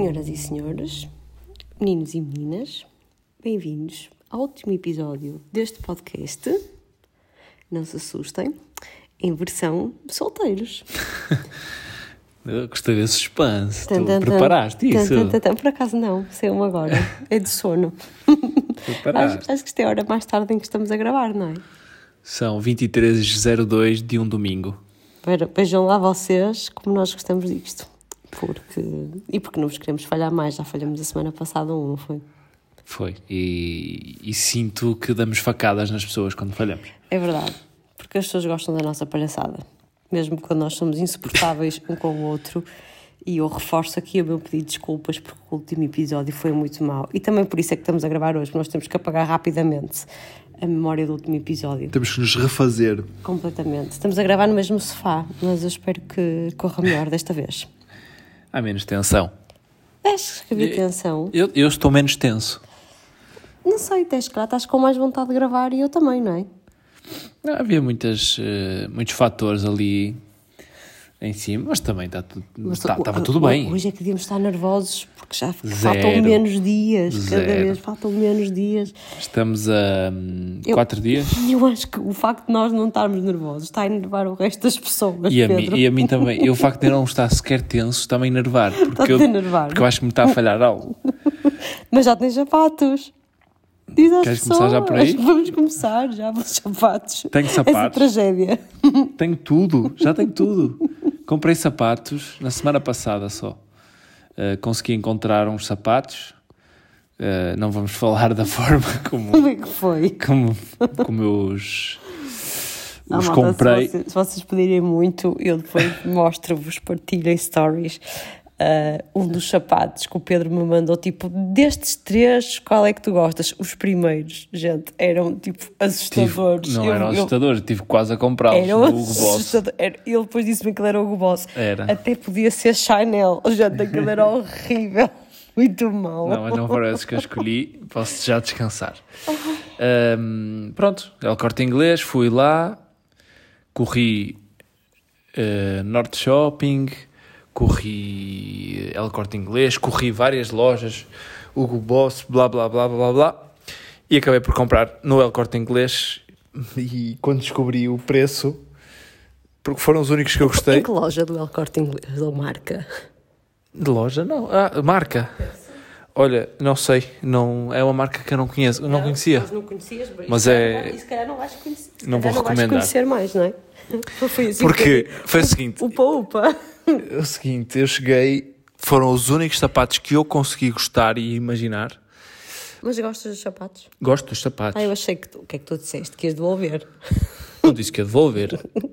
Senhoras e senhores, meninos e meninas, bem-vindos ao último episódio deste podcast. Não se assustem, em versão solteiros. Eu gostei desse suspense. Tan, tan, preparaste Tan, isso? Por acaso não, saiu-me agora. É de sono. Preparaste. Acho, acho que isto é a hora mais tarde em que estamos a gravar, não é? São 23h02 de um domingo. Vejam lá vocês como nós gostamos disto. Porque... E porque não vos queremos falhar mais, já falhamos a semana passada um, não foi? Foi. E, e sinto que damos facadas nas pessoas quando falhamos. É verdade, porque as pessoas gostam da nossa palhaçada, mesmo quando nós somos insuportáveis um com o outro. E eu reforço aqui o meu pedido de desculpas porque o último episódio foi muito mau. E também por isso é que estamos a gravar hoje, porque nós temos que apagar rapidamente a memória do último episódio. Temos que nos refazer. Completamente. Estamos a gravar no mesmo sofá, mas eu espero que corra melhor desta vez. Há menos tensão. Acho que havia tensão. Eu, eu estou menos tenso. Não sei, tens que lá, estás com mais vontade de gravar e eu também, não é? Não, havia muitas, eh, muitos fatores ali em cima, mas também está tudo, está- o- estava tudo bem. Hoje é que devíamos estar nervosos porque já Zero. faltam menos dias. Cada Zero. vez faltam menos dias. Estamos a hum, Eu- quatro dias. E eu acho que o facto de nós não estarmos nervosos está a enervar o resto das pessoas. E a, mim, e a mim também. E o facto de eu não estar sequer tenso está-me a enervar. Porque, eu, a enervar. porque eu acho que me está a falhar algo. Mas já tens sapatos. Diz às Queres pessoas. começar já por aí? Vamos começar já pelos sapatos. Tenho Essa sapatos. tragédia. Tenho tudo, já tenho tudo. Comprei sapatos na semana passada só. Uh, consegui encontrar uns sapatos. Uh, não vamos falar da forma Como como, é que foi? como, como eu os, Ah, os malta, comprei. Se vocês, se vocês pedirem muito, eu depois mostro-vos, partilho em stories. Ah, um dos sapatos que o Pedro me mandou, tipo, destes três, qual é que tu gostas? Os primeiros, gente, eram tipo Tive- assustadores. não Eu- eram eu- assustadores, tive quase a comprá-los Eram no Hugo Boss. Era- Ele depois disse-me que ele era o Hugo Boss. Era. Até podia ser Chanel. Gente, aquilo era horrível. Muito mau. Não, mas não foram esses que eu escolhi. Posso já descansar. Ahm, pronto, El Corte Inglês, fui lá, corri eh, Norte Shopping, corri El Corte Inglês, corri várias lojas, Hugo Boss, blá blá blá blá blá, e acabei por comprar no El Corte Inglês. E quando descobri o preço, porque foram os únicos que eu Em gostei. que loja do El Corte Inglês ou marca? De loja? Não. Ah, marca. Olha, não sei. Não, é uma marca que eu não conheço. Eu não conhecia. Não conhecias, Mas é- E se calhar não vais conhecer. Não vou vais recomendar. conhecer mais, não é? Foi assim Porque que- foi o seguinte. Upa, upa. É o seguinte, eu cheguei. Foram os únicos sapatos que eu consegui gostar e imaginar. Mas gostas dos sapatos? Gosto dos sapatos. Ah, eu achei que tu, o que é que tu disseste? Que ias devolver. Não disse que ia devolver.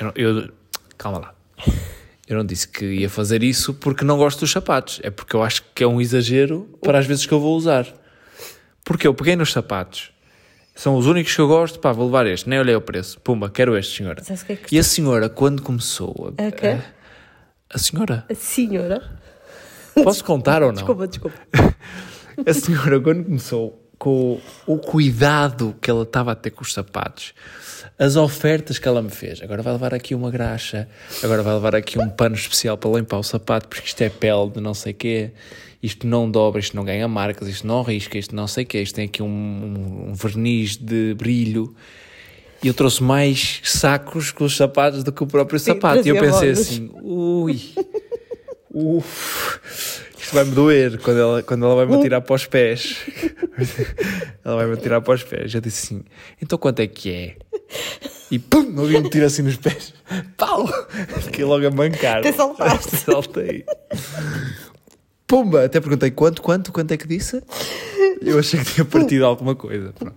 Eu, não- eu- calma lá. Eu não disse que ia fazer isso porque não gosto dos sapatos. É porque eu acho que é um exagero para as vezes que eu vou usar. Porque eu peguei nos sapatos. São os únicos que eu gosto. Pá, vou levar este. Nem olhei o preço. Pumba, quero este, senhora. Que é que E a senhora, quando começou... A, A quê? A senhora? A senhora. Posso contar ou não? Desculpa, desculpa. A senhora, quando começou com o cuidado que ela estava a ter com os sapatos, as ofertas que ela me fez, agora vai levar aqui uma graxa, agora vai levar aqui um pano especial para limpar o sapato, porque isto é pele de não sei quê, isto não dobra, isto não ganha marcas, isto não risca, isto não sei quê, isto tem aqui um, um- um verniz de brilho. E eu trouxe mais sacos com os sapatos do que o próprio Sim, sapato. E eu pensei assim, ui, uf, isto vai-me doer quando ela, quando ela vai-me atirar para os pés. ela vai-me atirar para os pés. Eu disse assim, então quanto é que é? E pum, alguém me tira assim nos pés. Pau! Fiquei logo a mancar. Até saltaste. Saltei. Pumba! Até perguntei quanto, quanto, quanto é que disse? Eu achei que tinha partido alguma coisa. Pronto.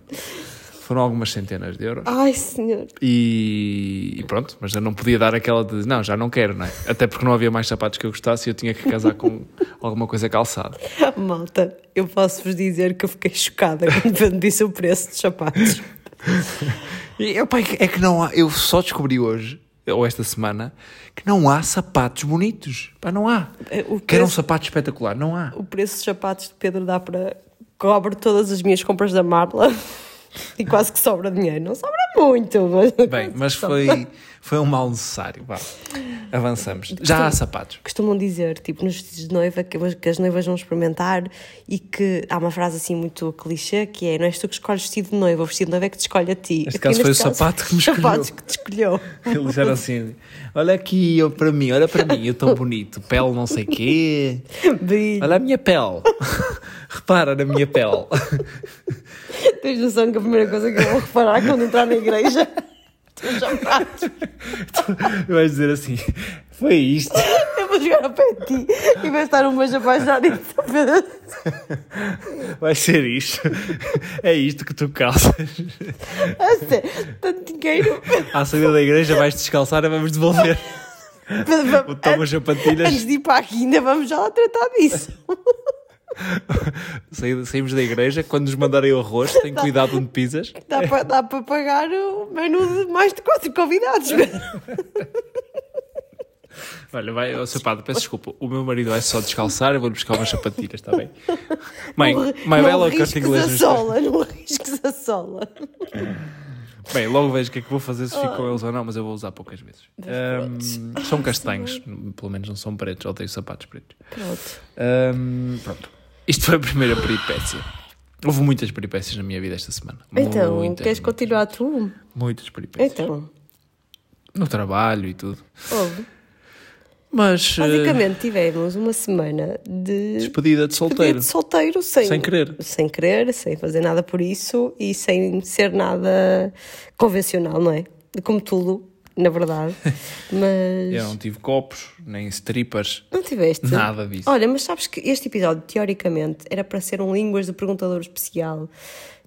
Foram algumas centenas de euros. Ai, senhor. E, e pronto, mas eu não podia dar aquela de não, já não quero, não é? Até porque não havia mais sapatos que eu gostasse e eu tinha que casar com alguma coisa calçada. Malta, eu posso-vos dizer que eu fiquei chocada quando disse o preço dos sapatos. E, opa, é que- é que não há, eu só descobri hoje, ou esta semana, que não há sapatos bonitos. Pá, não há. É, o Quero um preço- sapato espetacular, não há. O preço dos sapatos de Pedro dá para. cobre todas as minhas compras da Marla e quase que sobra dinheiro. Não sobra muito, mas. Bem, mas foi, foi um mal necessário. Vá, avançamos. Já há sapatos. Costumam dizer, tipo, nos vestidos de noiva, que, que as noivas vão experimentar e que há uma frase assim muito clichê que é: não és tu que escolhes vestido de noiva, o vestido de noiva é que te escolhe a ti. Neste caso foi o sapato que me escolheu. sapatos que te escolheu. Eles eram assim: olha aqui, eu, para mim, olha para mim, eu tão bonito, pele não sei quê. Brilho. Olha a minha pele. Repara na minha pele. Tens noção que a primeira coisa que eu vou reparar quando entrar na igreja. Teus sapatos. Vais dizer assim: foi isto. Eu vou jogar ao pé de ti e vai estar um beijo apaixonado e tu. Vai ser isto. É isto que tu calças. A sério, tanto dinheiro. À saída da igreja vais descalçar e vamos devolver vamos- Thomas Antes Sapatilhas. de ir para aqui, ainda vamos já lá tratar disso. Saí- Saímos da igreja, quando nos mandarem o arroz, tem cuidado onde pisas. Dá para, dá para pagar o menu de mais de quatro convidados. Olha, vai, oh, seu padre, peço desculpa. O meu marido vai só descalçar, eu vou-lhe buscar umas sapatilhas, está bem? Mãe, mãe, vai não logo corte risques inglês. a no sola, não risques a sola. Bem, logo vejo o que é que vou fazer, se fico com eles ou não, mas eu vou usar poucas vezes. Ahm, são castanhos, pelo menos não são pretos, eu tenho sapatos pretos. Pronto. Ahm, pronto. Isto foi a primeira peripécia. Houve muitas peripécias na minha vida esta semana. Então, muitas, queres continuar tu? Muitas peripécias. Então, No trabalho e tudo. houve. Mas. eh, Basicamente, tivemos uma semana de despedida de despedida solteiro. de solteiro sem, Sem querer. sem querer, sem fazer nada por isso e sem ser nada convencional, não é? Como tudo, na verdade. Mas Eu não tive copos, nem strippers, não tiveste. nada disso. Olha, mas sabes que este episódio, teoricamente, era para ser um Línguas de Perguntador especial,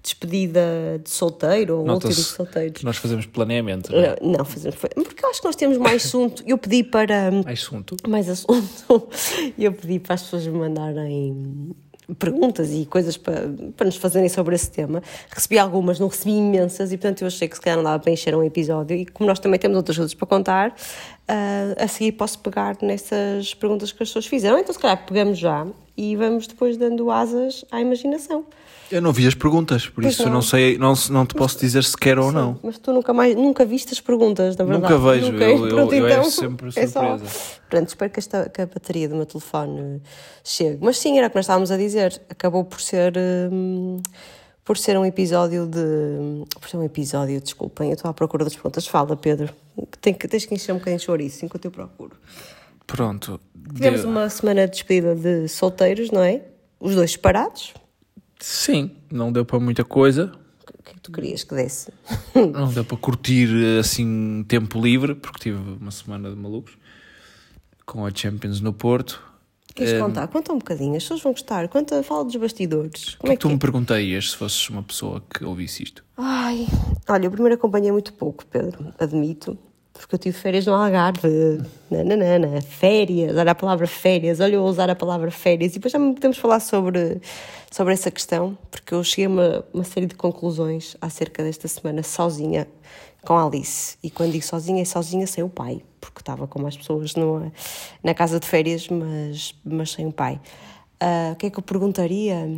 despedida de solteiro ou último de Nota-se solteiros. nós fazemos planeamento. Não é? Não, fazemos. Porque eu acho que nós temos mais assunto. Eu pedi para. Mais assunto. mais assunto. Eu pedi para as pessoas me mandarem perguntas e coisas para, para nos fazerem sobre esse tema. Recebi algumas, não recebi imensas e portanto eu achei que se calhar não dava para encher um episódio e como nós também temos outras coisas para contar, ah, a seguir posso pegar nessas perguntas que as pessoas fizeram. Então se calhar pegamos já e vamos depois dando asas à imaginação. Eu não vi as perguntas, por Pois isso eu não. não sei, não, não te posso dizer se quer ou não. Mas tu nunca mais, nunca viste as perguntas, na verdade. Nunca vejo, Nunca. eu- eu- Pronto, eu então, é sempre é só- surpresa. Pronto, espero que, esta, que a bateria do meu telefone chegue. Mas sim, era o que nós estávamos a dizer. Acabou por ser. hum, por ser um episódio de. Por ser um episódio, desculpem, eu estou à procura das perguntas. Fala, Pedro. Tem que, tens que encher um bocadinho de chouriço enquanto eu procuro. Pronto. Tivemos Deu- uma semana de despedida de solteiros, não é? Os dois separados. Sim, não deu para muita coisa. O que é que tu querias que desse? Não deu para curtir assim tempo livre, porque tive uma semana de malucos com a Champions no Porto. Queres Hum, contar? Conta um bocadinho, as pessoas vão gostar. Conta, fala dos bastidores. O Como que é é que tu é? me perguntarias se fosses uma pessoa que ouvisse isto? Ai, olha, eu primeiro acompanhei muito pouco, Pedro, admito, porque eu tive férias no Algarve, nananana, férias, olha a palavra férias, olha eu usar a palavra férias, e depois também podemos falar sobre, sobre essa questão, porque eu cheguei a uma, uma série de conclusões acerca desta semana sozinha com a Alice, e quando digo sozinha, é sozinha sem o pai, porque estava com mais pessoas numa, na casa de férias, mas, mas sem o pai. Ah, o que é que eu perguntaria?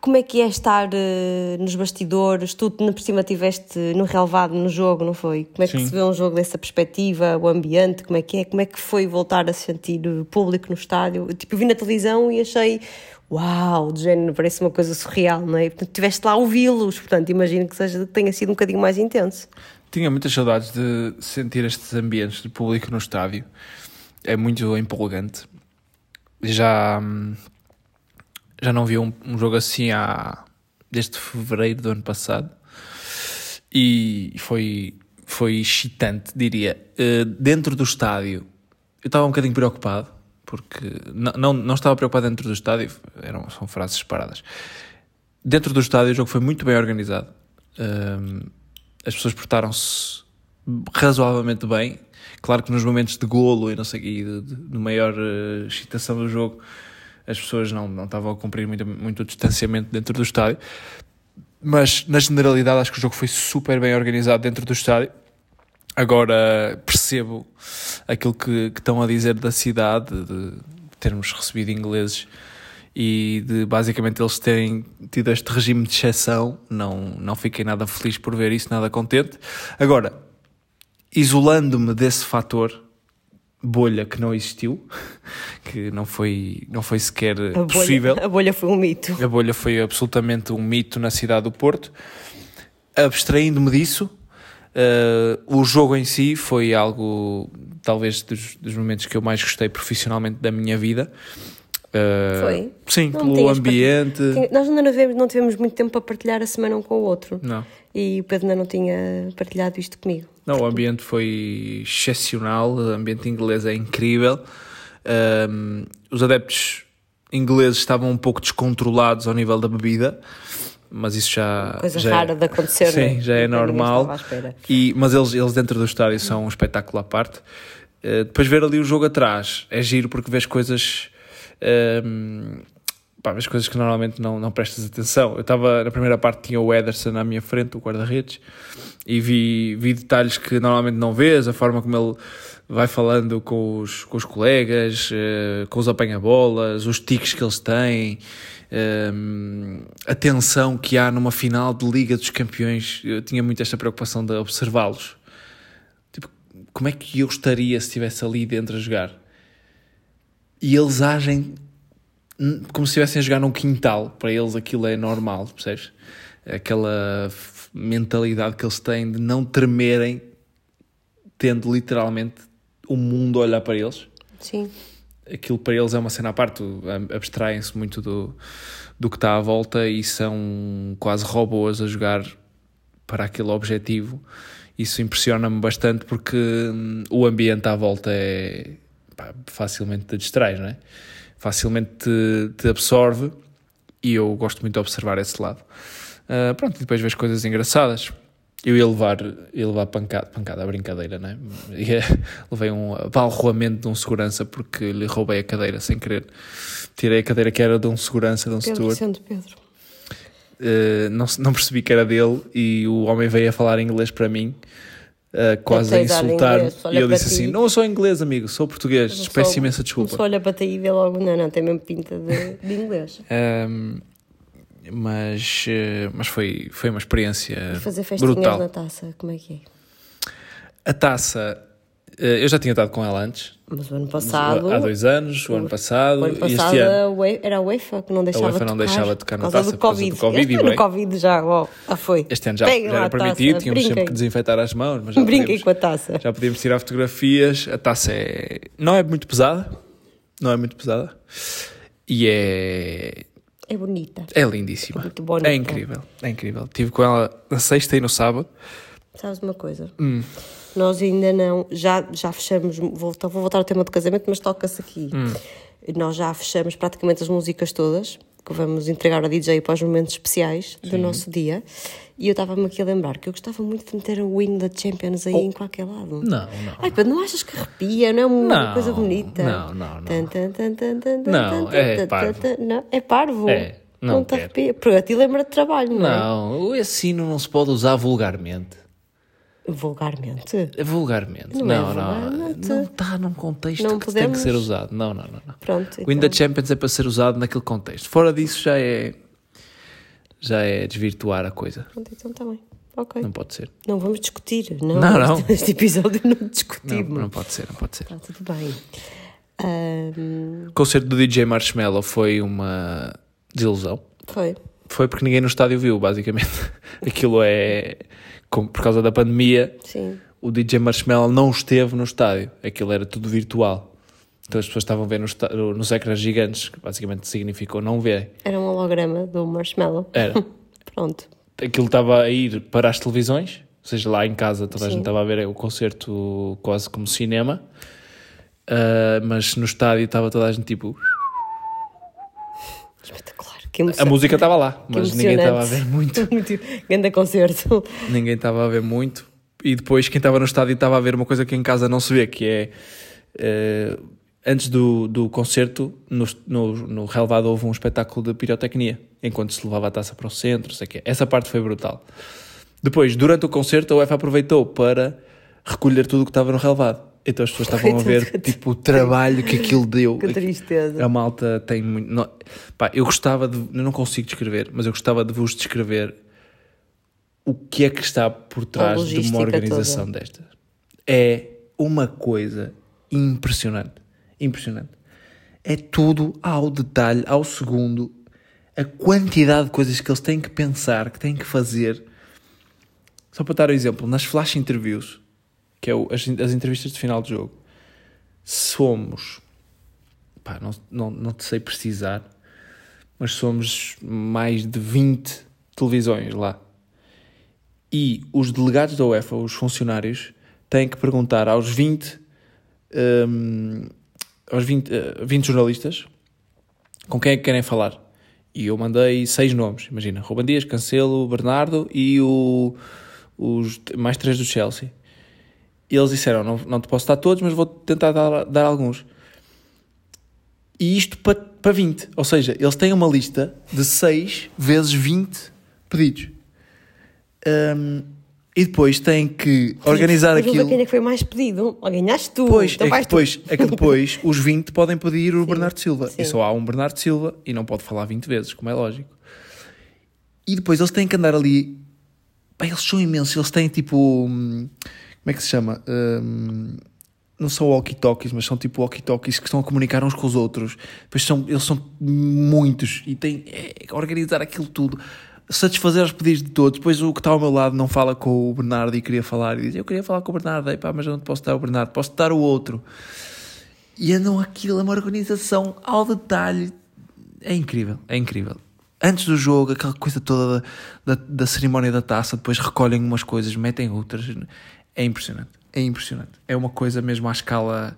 Como é que é estar eh, nos bastidores? Tu, na por cima, estiveste no relevado no jogo, não foi? Como é que Sim. se vê um jogo dessa perspectiva? O ambiente, como é que é? Como é que foi voltar a sentir o público no estádio? Eu, tipo, eu vi na televisão e achei, uau, de género, parece uma coisa surreal, não é? Portanto, estiveste lá a ouvi-los, portanto, imagino que, seja, tenha sido um bocadinho mais intenso. Tinha muitas saudades de sentir estes ambientes de público no estádio. É muito empolgante. Já, hum, já não vi um, um jogo assim há, desde fevereiro do ano passado. E foi, foi excitante, diria. Eh, dentro do estádio, eu estava um bocadinho preocupado, porque não, não, não estava preocupado dentro do estádio, eram, são frases separadas. Dentro do estádio, o jogo foi muito bem organizado. Hum, as pessoas portaram-se razoavelmente bem. Claro que nos momentos de golo e não sei, e de, de, de maior eh, excitação do jogo, as pessoas não, não estavam a cumprir muito, muito o distanciamento dentro do estádio. Mas na generalidade, acho que o jogo foi super bem organizado dentro do estádio. Agora percebo aquilo que, que estão a dizer da cidade, de termos recebido ingleses e de basicamente eles terem tido este regime de exceção, não, não fiquei nada feliz por ver isso, nada contente. Agora, isolando-me desse fator, bolha que não existiu, que não foi, não foi sequer A bolha, possível. a bolha foi um mito. A bolha foi absolutamente um mito na cidade do Porto. Abstraindo-me disso, eh, o jogo em si foi algo, talvez, dos, dos momentos que eu mais gostei profissionalmente da minha vida. Eh, Foi? Sim, Não pelo ambiente. Tinha- Nós ainda não tivemos, não tivemos muito tempo para partilhar a semana um com o outro. Não. E o Pedro ainda não tinha partilhado isto comigo. Não, o ambiente foi excepcional, o ambiente inglês é incrível. Ahm, os adeptos ingleses estavam um pouco descontrolados ao nível da bebida, mas isso já, Coisa já rara de acontecer. Sim, né? já é ninguém normal. E, mas eles, eles dentro do estádio são um espetáculo à parte. Uh, depois ver ali o jogo atrás é giro porque vês coisas. Um, pá, vês coisas que normalmente não, não prestas atenção. Eu estava na primeira parte, tinha o Ederson à minha frente, o guarda-redes, e vi, vi detalhes que normalmente não vês, a forma como ele vai falando com os, com os colegas, uh, com os apanha-bolas, os tiques que eles têm. a tensão que há numa final de Liga dos Campeões, eu tinha muito esta preocupação de observá-los. Tipo, como é que eu estaria se estivesse ali dentro a jogar? E eles agem como se estivessem a jogar num quintal. Para eles aquilo é normal, percebes? Aquela mentalidade que eles têm de não tremerem, tendo literalmente o mundo a olhar para eles Sim. aquilo para eles é uma cena à parte, ab- abstraem-se muito do, do que está à volta e são quase robôs a jogar para aquele objetivo. Isso impressiona-me bastante porque hum, o ambiente à volta é pá, facilmente te distrai, não é? Facilmente te, te absorve e eu gosto muito de observar esse lado. Ah, pronto, e depois vês coisas engraçadas. Eu ia levar, ia levar pancada, pancada, brincadeira, né? Ia, levei um abalroamento de um segurança porque lhe roubei a cadeira sem querer. Tirei a cadeira que era de um segurança, de um Pedro steward. sendo Pedro. Uh, não, não percebi que era dele e o homem veio a falar inglês para mim, uh, quase a insultar-me. olha E eu disse ti. assim: Não sou inglês, amigo, sou português. Começou- Peço imensa desculpa. Começou a olhar para ti e vê logo, não, não, tem mesmo pinta de, de inglês. Um, mas uh, mas foi, foi uma experiência E fazer festinhas brutal. na taça, como é que é? A taça, eu já tinha estado com ela antes, Mas o ano passado. há dois anos, o ano passado, O ano e passado este a era a UEFA que não deixava UEFA não tocar deixava tocar na taça do por causa Covid. do Covid, Este ano. Covid já, ó, já foi. Este ano já, já era a taça, permitido, tínhamos sempre que desinfetar as mãos, mas já Brinquem podíamos- com a taça. Já podíamos tirar fotografias. A taça é... não é muito pesada. Não é muito pesada. E é. É bonita. É lindíssima. Muito bonita. É incrível. É incrível. Estive com ela na sexta e no sábado. Sabes uma coisa? Hum. Nós ainda não, já, já fechamos, vou, vou voltar ao tema do casamento, mas toca-se aqui. Hum. Nós já fechamos praticamente as músicas todas, que vamos entregar ao DJ para os momentos especiais do nosso dia. E eu estava-me aqui a lembrar que eu gostava muito de meter a Win da Champions aí em qualquer lado. Oh. Não, não. Ai, pá, não achas que arrepia? Não é uma Não, coisa bonita? não, não, não. Tan, tan, tan, tan, tan, tan, Não, tan, é tan, parvo. tan. Não, é parvo. É, não te quero. arrepia. Porque a ti lembra de trabalho, não, é? Não, esse sino não se pode usar vulgarmente. Vulgarmente. Vulgarmente. Não Não, é não. vulgarmente. Não está num contexto Não que tem que podemos? ser usado. Não, não, não. não. Pronto. O Win the então. Champions é para ser usado naquele contexto. Fora disso já é. Já é desvirtuar a coisa. Pronto, então está bem. Ok. Não pode ser. Não vamos discutir. Não, Não, não. Este episódio não Não, discutimos. não pode ser, não pode ser. Está tudo bem. Ahm, O concerto do DJ Marshmello foi uma desilusão. foi. Foi porque ninguém no estádio viu, basicamente. Aquilo é. Por causa da pandemia, Sim. o DJ Marshmello não esteve no estádio. Aquilo era tudo virtual. Então as pessoas estavam a ver nos, ecrãs gigantes, que basicamente significou não ver. Era um holograma do Marshmallow. Era. Pronto. Aquilo estava a ir para as televisões, ou seja, lá em casa toda a Sim. gente estava a ver o concerto quase como cinema. Ah, mas no estádio estava toda a gente tipo. Que emoção. A música estava lá, Que mas ninguém estava a ver muito. muito. Grande concerto. ninguém estava a ver muito. E depois quem estava no estádio estava a ver uma coisa que em casa não se vê, que é eh, antes do, do concerto, no, no, no relevado houve um espetáculo de pirotecnia, enquanto se levava a taça para o centro, sei quê. Essa parte foi brutal. Depois, durante o concerto, a UEFA aproveitou para recolher tudo o que estava no relevado. Então as pessoas estavam a ver tipo, o trabalho que aquilo deu. Que tristeza. A malta tem muito. Não, pá, eu gostava de. Eu não consigo descrever, mas eu gostava de vos descrever o que é que está por trás de uma organização toda. destas. É uma coisa impressionante. Impressionante. É tudo ao detalhe, ao segundo. A quantidade de coisas que eles têm que pensar, que têm que fazer. Só para dar um exemplo, nas flash interviews, que é o, as, as entrevistas de final de jogo, somos. Pá, não, não, não te sei precisar, mas somos mais de 20 televisões lá. E os delegados da UEFA, os funcionários, têm que perguntar aos 20 um, aos 20, uh, 20 jornalistas com quem é que querem falar. E eu mandei seis nomes, imagina, Ruben Dias, Cancelo, Bernardo e o, os mais três do Chelsea. E eles disseram, não, não te posso dar todos, mas vou tentar dar, dar alguns. E isto para, para 20. Ou seja, eles têm uma lista de 6 vezes 20 pedidos. Um, e depois tem que organizar Sim, aquilo. Quem é que foi mais pedido? Ou ganhaste tu? Pois, então é, que depois, tu. é que depois os 20 podem pedir o Sim, Bernardo Silva. Sim. E só há um Bernardo Silva e não pode falar 20 vezes, como é lógico. E depois eles têm que andar ali. Bem, eles são imensos. Eles têm tipo. Como é que se chama? Um, não são walkie-talkies, mas são tipo walkie-talkies que estão a comunicar uns com os outros. Depois são, eles são muitos e têm é, organizar aquilo tudo satisfazer os pedidos de todos. Depois o que está ao meu lado não fala com o Bernardo e queria falar e diz: Eu queria falar com o Bernardo, pá, mas eu não posso dar o Bernardo, posso dar o outro. E andam aquilo, é uma organização ao detalhe. É incrível, é incrível. Antes do jogo, aquela coisa toda da, da, da cerimónia da taça, depois recolhem umas coisas, metem outras. É impressionante, é impressionante. É uma coisa mesmo à escala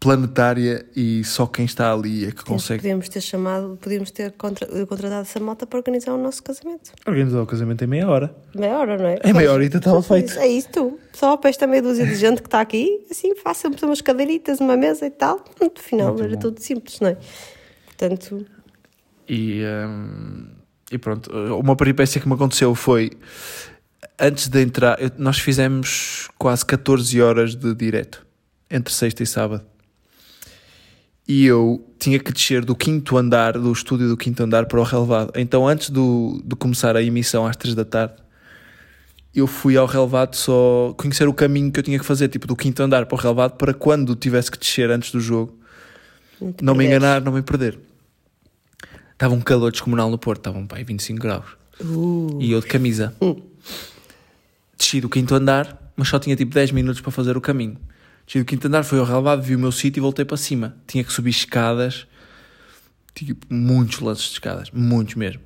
planetária e só quem está ali é que consegue. Podíamos ter chamado, podíamos ter contra, contratado essa malta para organizar o nosso casamento. Organizar o casamento em meia hora. Meia hora, não é? Em meia hora e estava feito. É isso, tu. Só para esta meia dúzia de gente que está aqui, assim, façam umas cadeiritas, uma mesa e tal. No final Muito era bom. tudo simples, não é? Portanto. E, hum, e pronto, uma peripécia que me aconteceu foi antes de entrar, nós fizemos quase 14 horas de direto entre sexta e sábado e eu tinha que descer do quinto andar, do estúdio do quinto andar para o relevado. Então, antes do, de começar a emissão às três da tarde, eu fui ao relevado só conhecer o caminho que eu tinha que fazer, tipo do quinto andar para o relevado, para quando tivesse que descer antes do jogo, não, não me enganar, não me perder. Estava um calor descomunal no Porto, estavam pai 25 graus. Uh. E eu de camisa. Uh. Desci do quinto andar, mas só tinha tipo 10 minutos para fazer o caminho. Cheguei do quinto andar, fui ao relevado, vi o meu sítio e voltei para cima. Tinha que subir escadas, tipo, muitos lances de escadas, muitos mesmo.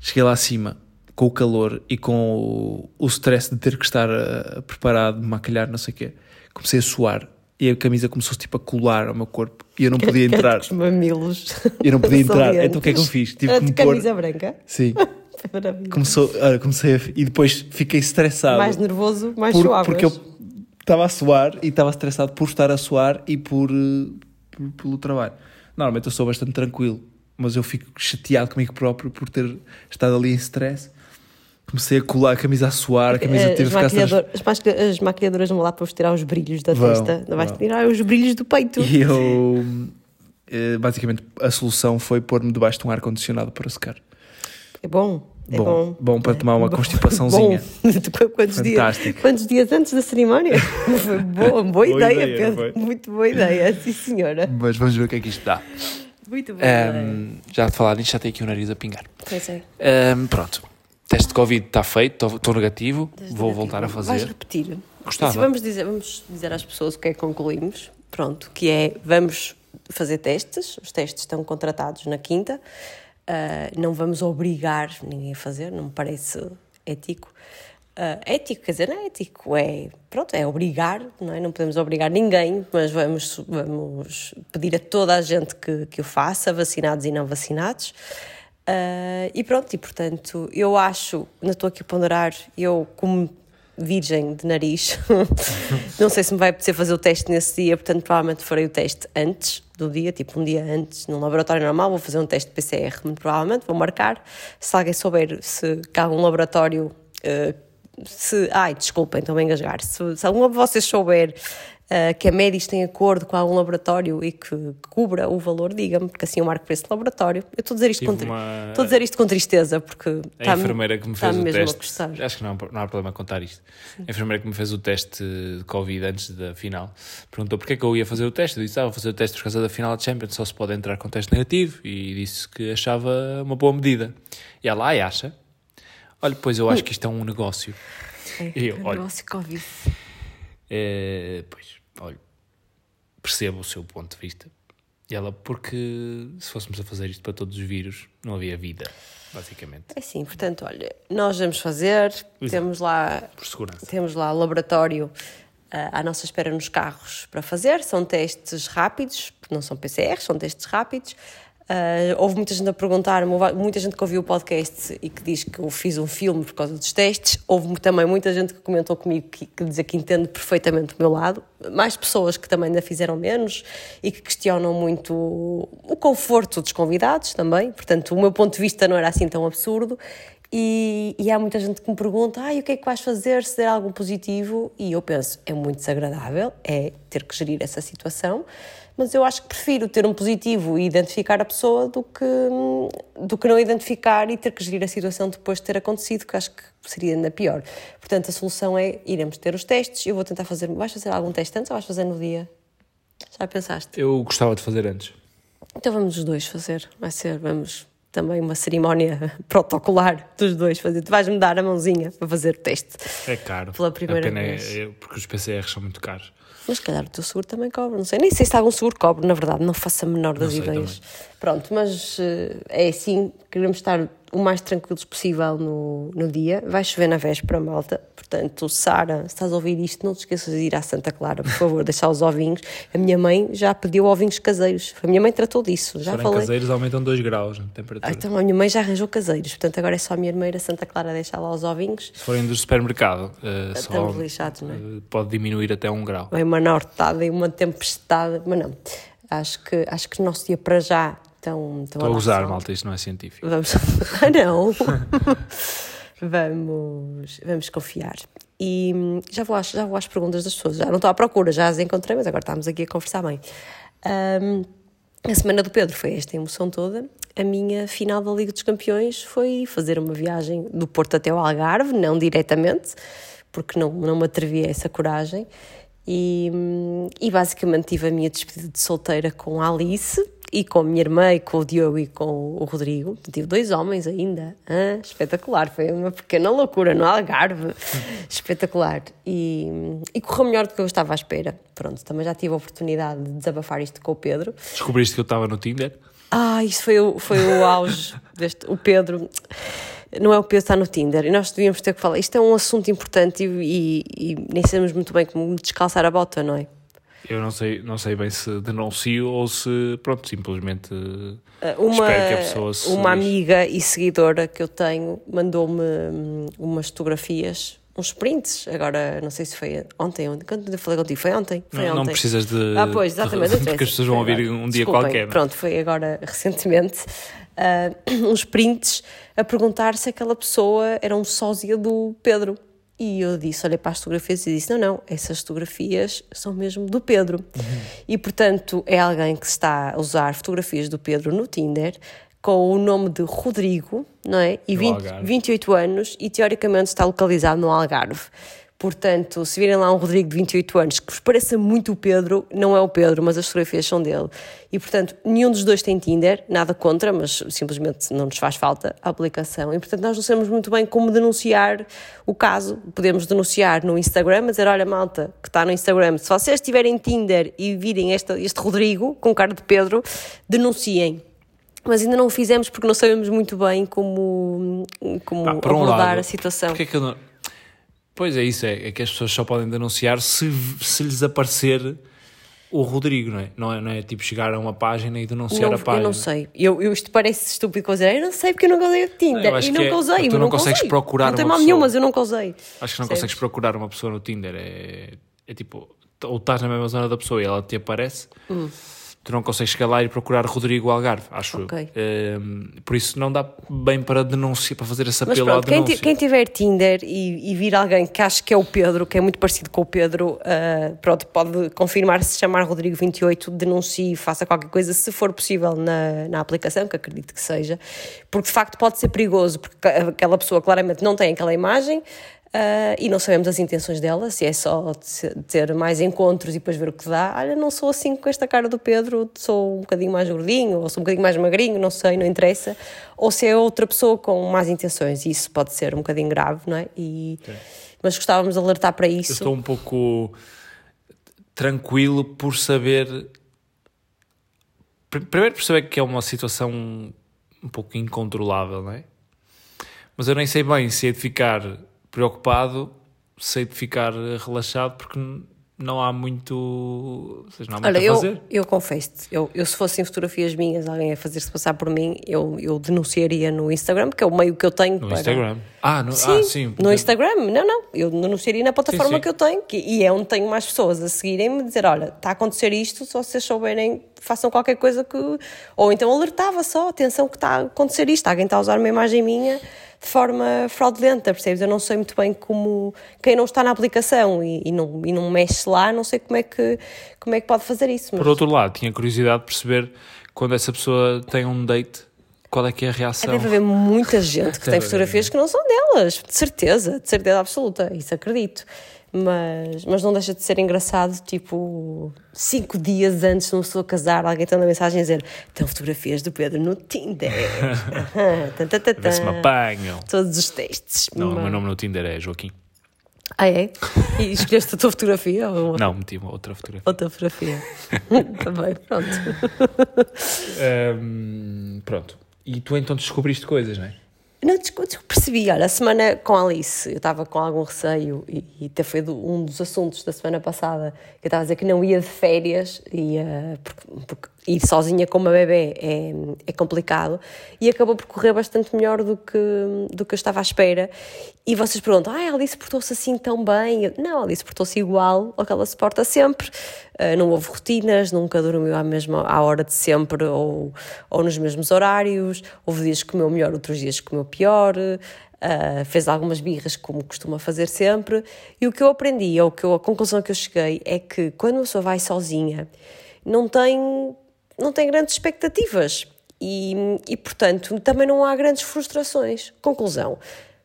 Cheguei lá acima, com o calor e com o, o stress de ter que estar uh, preparado, maquilhar, não sei o quê. Comecei a suar e a camisa começou tipo a colar ao meu corpo e eu não podia entrar. Os mamilos. Eu não podia entrar. Então o que é que eu fiz? Tive que me camisa pôr... branca? Sim. Começou, comecei a... e depois fiquei estressado. Mais nervoso, mais por, suave. Porque eu estava a suar e estava estressado por estar a suar e por, eh, por, pelo trabalho. Normalmente eu sou bastante tranquilo, mas eu fico chateado comigo próprio por ter estado ali em stress. Comecei a colar a camisa a suar, a camisa teve as, maquilhador, as, as maquilhadoras vão lá para vos tirar os brilhos da vão, testa, não vais tirar os brilhos do peito. E eu, eh, basicamente, a solução foi pôr-me debaixo de um ar-condicionado para secar. É bom. É bom, bom, bom para tomar uma bom, constipaçãozinha. Bom. quantos, dias, quantos dias antes da cerimónia? boa, boa, boa ideia, ideia, Pedro. Muito boa ideia, sim senhora. Mas vamos ver o que é que isto dá. Muito boa um, Já de falar nisto, já tenho aqui o nariz a pingar. Pois é. Um, pronto. Teste de Covid está feito, estou negativo, Desde vou negativo. voltar a fazer. Vais repetir. Gostava. Vamos dizer, vamos dizer às pessoas o que é que concluímos. Pronto, que é, vamos fazer testes, os testes estão contratados na quinta. Uh, não vamos obrigar ninguém a fazer, não me parece ético. Uh, ético, quer dizer, não é ético, é, pronto, é obrigar, não é? Não podemos obrigar ninguém, mas vamos, vamos pedir a toda a gente que, que o faça, vacinados e não vacinados. Uh, e pronto, e portanto, eu acho, não estou aqui a ponderar, eu como virgem de nariz. não sei se me vai apetecer fazer o teste nesse dia, portanto, provavelmente farei o teste antes do dia, tipo um dia antes, num laboratório normal. Vou fazer um teste de PCR, muito provavelmente, vou marcar. Se alguém souber se há um laboratório. Uh, se, ai, desculpem, estou a engasgar. Se, se algum de vocês souber uh, que a Médis tem acordo com algum laboratório e que cubra o valor, diga-me, porque assim eu marco preço de laboratório. Eu estou a dizer isto, Tive com, uma- estou a dizer isto com tristeza, porque A enfermeira que me fez o teste. Acho que não, não há problema contar isto. A enfermeira que me fez o teste de Covid antes da final perguntou porque é que eu ia fazer o teste. Eu disse: Ah, vou fazer o teste por causa da final de Champions, só se pode entrar com teste negativo. E disse que achava uma boa medida. E ela, ai, acha? Olha, pois eu acho que isto é um negócio. É, eu, é um olha, negócio Covid. É, pois, olha, percebo o seu ponto de vista. E ela, porque se fôssemos a fazer isto para todos os vírus, não havia vida, basicamente, É sim, portanto, olha, nós vamos fazer, temos lá. Temos lá laboratório ah, à nossa espera nos carros para fazer. São testes rápidos, não são PCR, são testes rápidos. Ah, houve muita gente a perguntar, muita gente que ouviu o podcast e que diz que eu fiz um filme por causa dos testes. Houve também muita gente que comentou comigo que, que diz que entende perfeitamente o meu lado. Mais pessoas que também ainda fizeram menos e que questionam muito o conforto dos convidados também. Portanto, o meu ponto de vista não era assim tão absurdo. E, e há muita gente que me pergunta: ah, o que é que vais fazer se der algum positivo? E eu penso: é muito desagradável, é ter que gerir essa situação, mas eu acho que prefiro ter um positivo e identificar a pessoa do que, do que não identificar e ter que gerir a situação depois de ter acontecido, que acho que seria ainda pior. Portanto, a solução é iremos ter os testes. Eu vou tentar fazer. Vais fazer algum teste antes ou vais fazer no dia? Já pensaste? Eu gostava de fazer antes. Então vamos os dois fazer. Vai ser, vamos também uma cerimónia protocolar dos dois fazer. Tu vais-me dar a mãozinha para fazer o teste. É caro. Pela primeira é- vez. é- porque os PCRs são muito caros. Mas se calhar o teu seguro também cobra, não sei. Nem sei se algum seguro cobre, na verdade, não faço a menor das ideias. Pronto, mas eh, é assim, queremos estar o mais tranquilos possível no, no dia. Vai chover na véspera, malta. Portanto, Sara, se estás a ouvir isto, não te esqueças de ir à Santa Clara, por favor, deixar os ovinhos. A minha mãe já pediu ovinhos caseiros. A minha mãe tratou disso, já falei. caseiros, aumentam 2 graus na temperatura. Ah, então a minha mãe já arranjou caseiros, portanto agora é só a minha irmã ir a Santa Clara deixar lá os ovinhos. Se forem do supermercado, eh, só, Estamos lixados, não é? eh, pode diminuir até 1 grau. Vem uma nortada e uma tempestade, mas não. Acho que, acho que o nosso dia para já estão, estão Estou a usar, malta, isto não é científico. Vamos. Ah, não! vamos, vamos confiar. E hum, já vou, às, já vou às perguntas das pessoas. Já não estou à procura, já as encontrei, mas agora estamos aqui a conversar bem. Hum, a semana do Pedro foi esta emoção toda. A minha final da Liga dos Campeões foi fazer uma viagem do Porto até o Algarve, não diretamente, porque não, não me atrevi a essa coragem. E, hum, e basicamente tive a minha despedida de solteira com a Alice e com a minha irmã e com o Diogo e com o Rodrigo. Tive dois homens ainda. Ah, espetacular, foi uma pequena loucura no Algarve. espetacular. E, e correu melhor do que eu estava à espera. Pronto, também já tive a oportunidade de desabafar isto com o Pedro. Descobriste que eu estava no Tinder? Ah, isso foi o, foi o auge deste. O Pedro. Não é o Pedro está no Tinder. E nós devíamos ter que falar. Isto é um assunto importante e, e- e nem sabemos muito bem como descalçar a bota, não é? Eu não sei, não sei bem se denuncio ou se, pronto, simplesmente Uh, Uma, espero que a pessoa se uma amiga e seguidora que eu tenho mandou-me hum, umas fotografias, uns prints. Agora, não sei se foi ontem, ontem. Quando eu falei contigo, foi ontem? Foi não, ontem. não precisas de. Ah, pois, exatamente. de- porque as pessoas vão ouvir um dia Desculpem, qualquer. não é? Pronto, foi agora recentemente. ah, uns prints a perguntar se aquela pessoa era um sósia do Pedro. E eu disse, olhei para as fotografias e disse: não, não, essas fotografias são mesmo do Pedro. Uhum. E portanto é alguém que está a usar fotografias do Pedro no Tinder com o nome de Rodrigo, não é? E No 20, Algarve. 28 anos e teoricamente está localizado no Algarve. Portanto, se virem lá um Rodrigo de 28 anos que vos pareça muito o Pedro, não é o Pedro, mas as fotografias são dele. E portanto, nenhum dos dois tem Tinder, nada contra, mas simplesmente não nos faz falta a aplicação. E portanto, nós não sabemos muito bem como denunciar o caso. Podemos denunciar no Instagram, dizer: olha, malta, que está no Instagram, se vocês tiverem Tinder e virem esta, este Rodrigo com cara de Pedro, denunciem. Mas ainda não o fizemos porque não sabemos muito bem como, como por um abordar lado, a situação. Porque é que eu não... Pois é isso, é, é que as pessoas só podem denunciar se, se lhes aparecer o Rodrigo, não é? Não é, não é tipo chegar a uma página e denunciar Não, a página. eu não sei. Eu, eu, isto parece estúpido dizer, eu não sei porque eu nunca usei o Tinder. E que nunca é- usei. tu mas não nunca consegues usei. procurar Não tem uma mal pessoa. nenhum, mas eu nunca usei. Acho que não consegues procurar uma pessoa no Tinder. É, é tipo, ou estás na mesma zona da pessoa e ela te aparece, Hum. Tu não consegues chegar lá e procurar Rodrigo Algarve, acho Ok. eu. Um, por isso não dá bem para denunciar, para fazer esse Mas apelo à pronto, quem, ti- denúncia. quem tiver Tinder e, e vir alguém que acha que é o Pedro, que é muito parecido com o Pedro, ah, pronto, pode confirmar se chamar Rodrigo28, denuncie, faça qualquer coisa, se for possível na, na aplicação, que acredito que seja, porque de facto pode ser perigoso, porque aquela pessoa claramente não tem aquela imagem. Ah, e não sabemos as intenções dela, se é só ter mais encontros e depois ver o que dá. Olha, não sou assim com esta cara do Pedro, sou um bocadinho mais gordinho, ou sou um bocadinho mais magrinho, não sei, não interessa. Ou se é outra pessoa com más intenções, e isso pode ser um bocadinho grave, não é? E, mas gostávamos de alertar para Eu isso. estou um pouco tranquilo por saber. Pr- Primeiro por saber que é uma situação um pouco incontrolável, não é? Mas eu nem sei bem se é de ficar preocupado, se é de ficar relaxado, porque não há muito. ou seja, não há muito Olha, a eu, fazer. eu confesso-te, eu, eu se fossem fotografias minhas, alguém a fazer-se passar por mim, eu, eu denunciaria no Instagram, porque é o meio que eu tenho No para... Instagram. Ah, no, Sim, ah, sim. no porque- Instagram, não, não, eu denunciaria na plataforma sim. que eu tenho que, e é onde tenho mais pessoas a seguirem-me, dizer, olha, está a acontecer isto, se vocês souberem, façam qualquer coisa que... Ou então alertava só, atenção que está a acontecer isto, alguém está a usar uma imagem minha de forma fraudulenta, percebes? Eu não sei muito bem como... Quem não está na aplicação e, e não, e não mexe lá, não sei como é que, como é que pode fazer isso. mas- Por outro lado, tinha curiosidade de perceber quando essa pessoa tem um date, qual é que é a reação. Deve haver muita gente que tem fotografias que não são delas, de certeza, de certeza absoluta, isso acredito. Mas, mas não deixa de ser engraçado, tipo, cinco dias antes de uma pessoa casar, alguém tem uma mensagem a dizer: tem fotografias do Pedro no Tinder. Aham, tan, tan, tan, Vê se me apanham. Todos os textos. Não, o Mas- meu nome no Tinder é Joaquim. Ah, é? E escolheste a tua fotografia ou Não, meti outra fotografia. outra fotografia? Também, pronto. Ahm, pronto. E tu então descobriste coisas, não é? Não, desco- percebi, olha, a semana com a Alice, eu estava com algum receio e, e até foi do- um dos assuntos da semana passada que eu estava a dizer que não ia de férias, ia, porque, porque ir sozinha com uma bebê é, é complicado e acabou por correr bastante melhor do que, do que eu estava à espera. E vocês perguntam, ah, Alice portou-se assim tão bem? Não, Alice portou-se igual ao que ela se porta sempre. Ah, não houve rotinas, nunca dormiu à mesma à hora de sempre ou, ou nos mesmos horários. Houve dias que comeu melhor, outros dias que comeu pior. Ah, fez algumas birras, como costuma fazer sempre. E o que eu aprendi, ou que eu, a conclusão que eu cheguei, é que quando uma pessoa vai sozinha, não tem, não tem grandes expectativas. E, e, portanto, também não há grandes frustrações. Conclusão.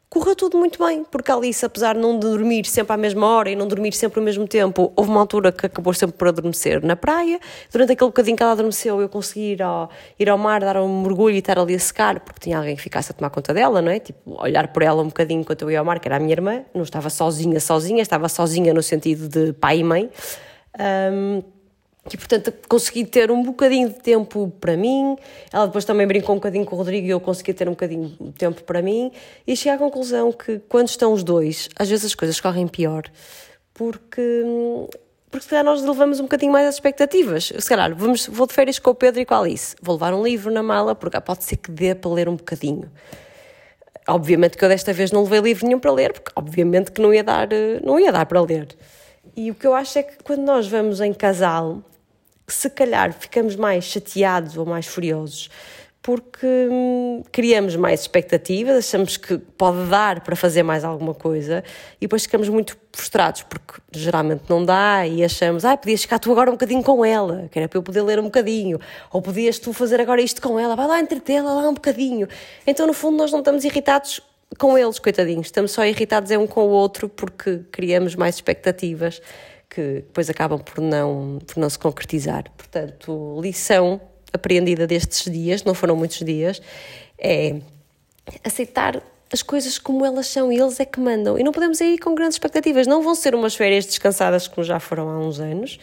Correu tudo muito bem, porque a Alice, apesar de não dormir sempre à mesma hora e não dormir sempre ao mesmo tempo, houve uma altura que acabou sempre por adormecer na praia. Durante aquele bocadinho que ela adormeceu, eu consegui ir ao, ir ao mar, dar um mergulho e estar ali a secar, porque tinha alguém que ficasse a tomar conta dela, não é? Tipo, olhar por ela um bocadinho enquanto eu ia ao mar, que era a minha irmã. Não estava sozinha, sozinha, estava sozinha no sentido de pai e mãe. Ahm, e portanto consegui ter um bocadinho de tempo para mim. Ela depois também brincou um bocadinho com o Rodrigo e eu consegui ter um bocadinho de tempo para mim. E cheguei à conclusão que quando estão os dois, às vezes as coisas correm pior, porque. Porque se calhar nós levamos um bocadinho mais as expectativas. Se calhar vamos, vou de férias com o Pedro e com a Alice. Vou levar um livro na mala, porque pode ser que dê para ler um bocadinho. Obviamente que eu desta vez não levei livro nenhum para ler, porque obviamente que não ia dar, eh, não ia dar para ler. E o que eu acho é que quando nós vamos em casal, se calhar ficamos mais chateados ou mais furiosos porque hum, criamos mais expectativas, achamos que pode dar para fazer mais alguma coisa e depois ficamos muito frustrados porque geralmente não dá e achamos, ah, podias ficar tu agora um bocadinho com ela, que era para eu poder ler um bocadinho, ou podias tu fazer agora isto com ela, vai lá entretê-la lá um bocadinho. Então, no fundo, nós não estamos irritados com eles, coitadinhos, estamos só irritados é um com o outro porque criamos mais expectativas que depois acabam por não, por não se concretizar. Portanto, lição apreendida destes dias, não foram muitos dias, é aceitar as coisas como elas são e eles é que mandam. E não podemos ir com grandes expectativas. Não vão ser umas férias descansadas como já foram há uns anos.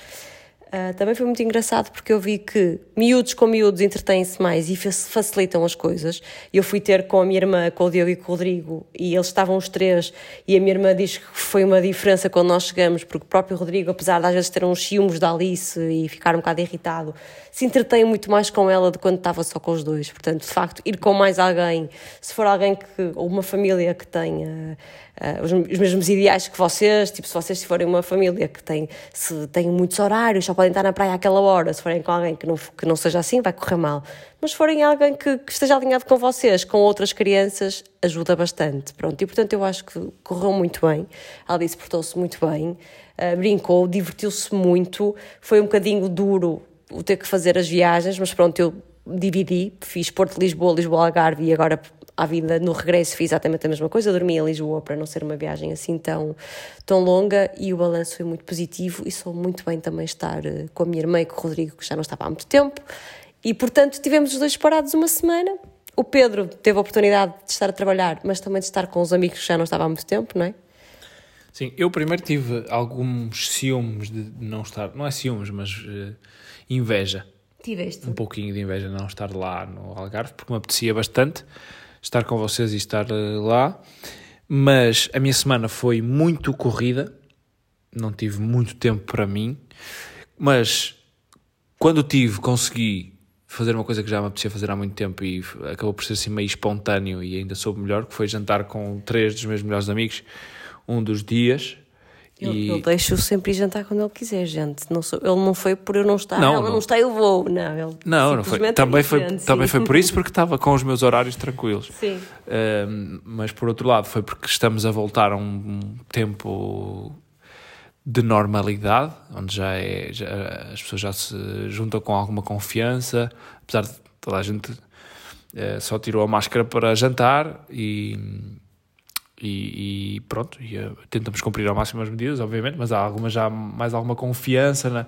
Uh, também foi muito engraçado porque eu vi que miúdos com miúdos entretêm-se mais e facilitam as coisas. Eu fui ter com a minha irmã, com o Diogo e com o Rodrigo, e eles estavam os três, e a minha irmã diz que foi uma diferença quando nós chegamos, porque o próprio Rodrigo, apesar de às vezes ter uns ciúmes da Alice e ficar um bocado irritado, se entretém muito mais com ela do que quando estava só com os dois. Portanto, de facto, ir com mais alguém, se for alguém que, ou uma família que tenha uh, os, os, mesmos ideais que vocês, tipo, se vocês forem uma família que tem, se, tem muitos horários, só podem estar na praia àquela hora. Se forem com alguém que não, que não seja assim, vai correr mal. Mas se forem alguém que, que esteja alinhado com vocês, com outras crianças, ajuda bastante. Pronto, e portanto eu acho que correu muito bem. A Alice portou-se muito bem, uh, brincou, divertiu-se muito. Foi um bocadinho duro o ter que fazer as viagens, mas pronto, eu dividi, fiz Porto Lisboa, Lisboa Algarve e agora à vida no regresso fiz exatamente a mesma coisa, dormi em Lisboa para não ser uma viagem assim tão, tão longa e o balanço foi muito positivo e sou muito bem também estar eh, com a minha irmã e com o Rodrigo, que já não estava há muito tempo e portanto tivemos os dois parados uma semana. O Pedro teve a oportunidade de estar a trabalhar, mas também de estar com os amigos que já não estava há muito tempo, não é? Sim, eu primeiro tive alguns ciúmes de não estar, não é ciúmes, mas uh, inveja. Tiveste? Um pouquinho de inveja de não estar lá no Algarve, porque me apetecia bastante estar com vocês e estar uh, lá. Mas a minha semana foi muito corrida, não tive muito tempo para mim, mas quando tive, consegui fazer uma coisa que já me apetecia fazer há muito tempo e acabou por ser assim meio espontâneo e ainda soube melhor, que foi jantar com três dos meus melhores amigos um dos dias. Eu, e... eu deixo sempre ir jantar quando ele quiser, gente. Não sou, ele não foi por eu não estar. Não, não, não está, eu vou. Não, ele não, não foi. Também, foi, também foi por isso, porque estava com os meus horários tranquilos. Sim. Uh, mas por outro lado, foi porque estamos a voltar a um tempo de normalidade, onde já, é, já as pessoas já se juntam com alguma confiança, apesar de toda a gente uh, só tirou a máscara para jantar e e, e, pronto, e, uh, tentamos cumprir ao máximo as medidas, obviamente, mas há alguma, já mais alguma confiança na,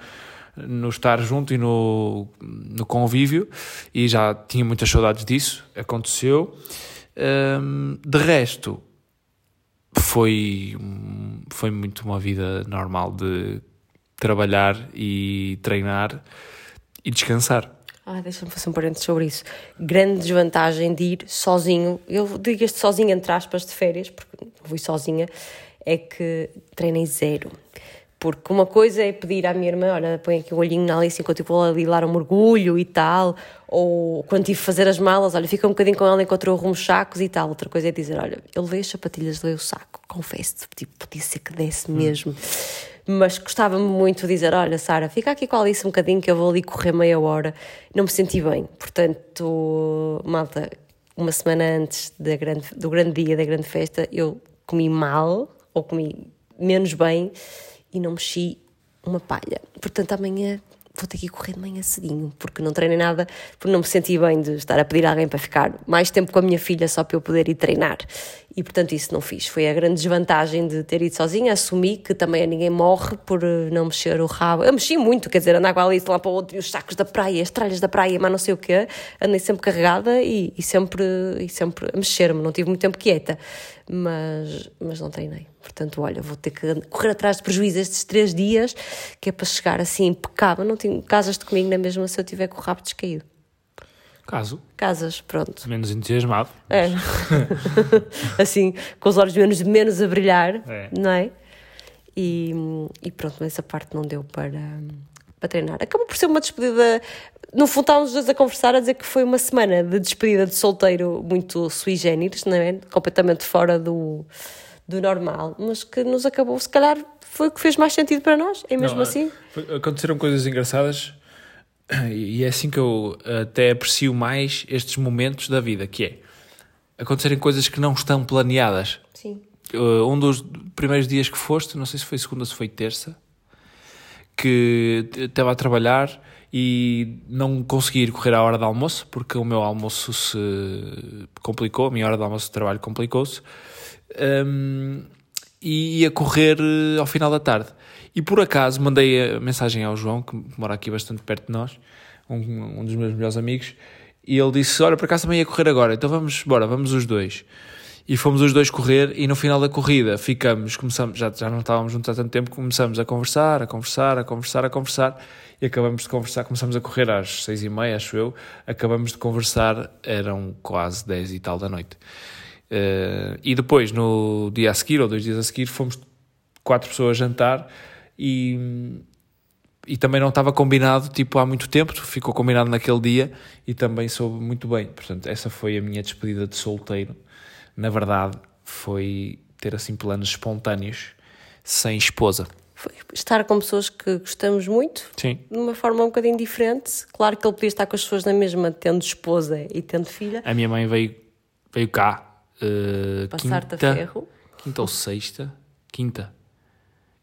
no estar junto e no, no convívio, e já tinha muitas saudades disso, aconteceu. Um, de resto, foi, foi muito uma vida normal de trabalhar e treinar e descansar. Ah, deixa-me fazer um parênteses sobre isso. Grande desvantagem de ir sozinho, eu digo este sozinho entre aspas de férias, porque fui sozinha, é que treinei zero. Porque uma coisa é pedir à minha irmã, olha, põe aqui um olhinho na Alice enquanto eu vou ali lá um mergulho e tal, ou quando tive fazer as malas, olha, fica um bocadinho com ela enquanto eu arrumo os sacos e tal. Outra coisa é dizer, olha, eu levei as sapatilhas, levei o saco, confesso, tipo, podia ser que desse mesmo. Hum mas gostava-me muito de dizer: Olha, Sara, fica aqui com a Alice um bocadinho que eu vou ali correr meia hora. Não me senti bem. Portanto, malta, uma semana antes da grande, do grande dia, da grande festa, eu comi mal ou comi menos bem e não mexi uma palha. Portanto, amanhã vou ter que ir correr de manhã cedinho, porque não treinei nada, porque não me senti bem de estar a pedir a alguém para ficar mais tempo com a minha filha só para eu poder ir treinar. E portanto isso não fiz. Foi a grande desvantagem de ter ido sozinha. Assumi que também ninguém morre por eh, não mexer o rabo. Eu mexi muito, quer dizer, andar com a Alice lá para o outro e os sacos da praia, as tralhas da praia, mas não sei o quê. Andei sempre carregada e, e sempre, e sempre a mexer-me. Não tive muito tempo quieta, mas, mas não treinei. Portanto, olha, vou ter que correr atrás de prejuízo estes três dias, que é para chegar assim impecável. Não tenho casas de comigo na mesma se eu tiver com o rabo descaído. Caso. Casas, pronto. Menos entusiasmado. É. assim, com os olhos menos, menos a brilhar, é. não é? E, e pronto, essa parte não deu para, para treinar. Acabou por ser uma despedida. No fundo, estávamos os dois a conversar, a dizer que foi uma semana de despedida de solteiro muito sui generis, não é? Completamente fora do, do normal, mas que nos acabou, se calhar, foi o que fez mais sentido para nós, é mesmo não, assim? Aconteceram coisas engraçadas e é assim que eu até aprecio mais estes momentos da vida, que é acontecerem coisas que não estão planeadas. Sim. Uh, um dos primeiros dias que foste, não sei se foi segunda ou se foi terça, que estava a trabalhar e não consegui ir correr à hora do almoço, porque o meu almoço se complicou, a minha hora de almoço de trabalho complicou-se, um, e ia correr uh, ao final da tarde. E por acaso mandei a mensagem ao João, que mora aqui bastante perto de nós, um, um dos meus melhores amigos, e ele disse: Olha, por acaso também ia correr agora, então vamos, bora, vamos os dois. E fomos os dois correr, e no final da corrida ficamos, começamos, já, já não estávamos juntos há tanto tempo, começamos a conversar, a conversar, a conversar, a conversar, e acabamos de conversar, começamos a correr às seis e meia, acho eu, acabamos de conversar, eram quase dez e tal da noite. Uh, e depois, no dia a seguir, ou dois dias a seguir, fomos quatro pessoas a jantar, e, e também não estava combinado tipo há muito tempo, ficou combinado naquele dia e também soube muito bem. Portanto, essa foi a minha despedida de solteiro. Na verdade, foi ter assim planos espontâneos sem esposa. foi estar com pessoas que gostamos muito, Sim. de uma forma um bocadinho diferente. Claro que ele podia estar com as pessoas na mesma, tendo esposa e tendo filha. A minha mãe veio, veio cá. Uh, Passar-te a quinta, ferro. Quinta ou sexta? Quinta.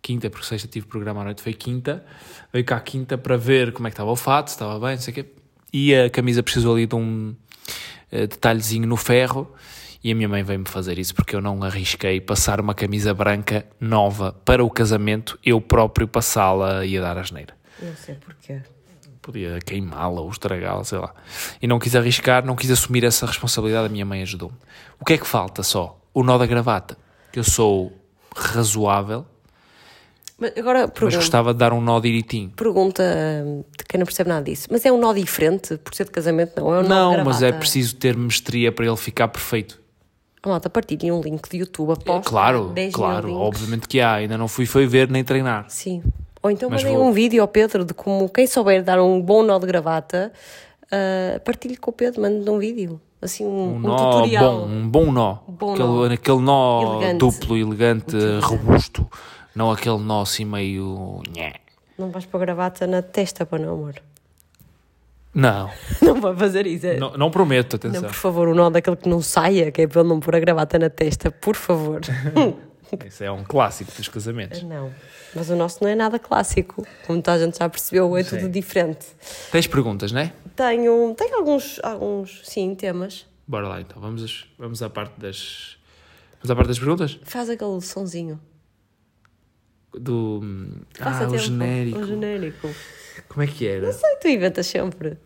Quinta, porque sexta tive programa à noite, foi quinta. Veio cá quinta para ver como é que estava o fato, se estava bem, não sei o quê. E a camisa precisou ali de um uh, detalhezinho no ferro. E a minha mãe veio-me fazer isso porque eu não arrisquei passar uma camisa branca nova para o casamento, eu próprio passá-la e a dar asneira. Não sei porquê. Podia queimá-la ou estragá-la, sei lá. E não quis arriscar, não quis assumir essa responsabilidade, a minha mãe ajudou-me. O que é que falta só? O nó da gravata. Eu sou razoável, Mas agora mas gostava de dar um nó direitinho. pergunta hum, de quem não percebe nada disso. Mas é um nó diferente por ser de casamento? Não, é um Não, mas é preciso ter mestria para ele ficar perfeito. A malta, partilhem um link de YouTube após Claro, 10 mil claro, obviamente que há. Ainda não fui foi ver nem treinar. Sim. Ou então Mas mandem vou- um vídeo ao Pedro de como quem souber dar um bom nó de gravata, uh, partilhe com o Pedro, mande um vídeo. Assim, um, Um um nó tutorial. bom, um bom nó. Bom aquele, nó. aquele nó Elegante. duplo, elegante, robusto. Não aquele nó assim meio. Não vais pôr gravata na testa, para não, amor. Não, Não vai fazer isso. É. não, não prometo, Não, atenção. por favor, o nó daquele que não saia, que é para ele não pôr a gravata na testa, por favor. Isso é um clássico dos casamentos. não. Mas o nosso não é nada clássico. Como toda a gente já percebeu, é tudo Sim. diferente. Tens perguntas, não é? Tenho, tenho alguns, alguns, sim, temas. Bora lá então, vamos, vamos à parte das. Vamos à parte das perguntas? Faz aquele sonzinho. Do. Passa ah, o genérico. O genérico. Como é que era? Sei, tu inventas sempre.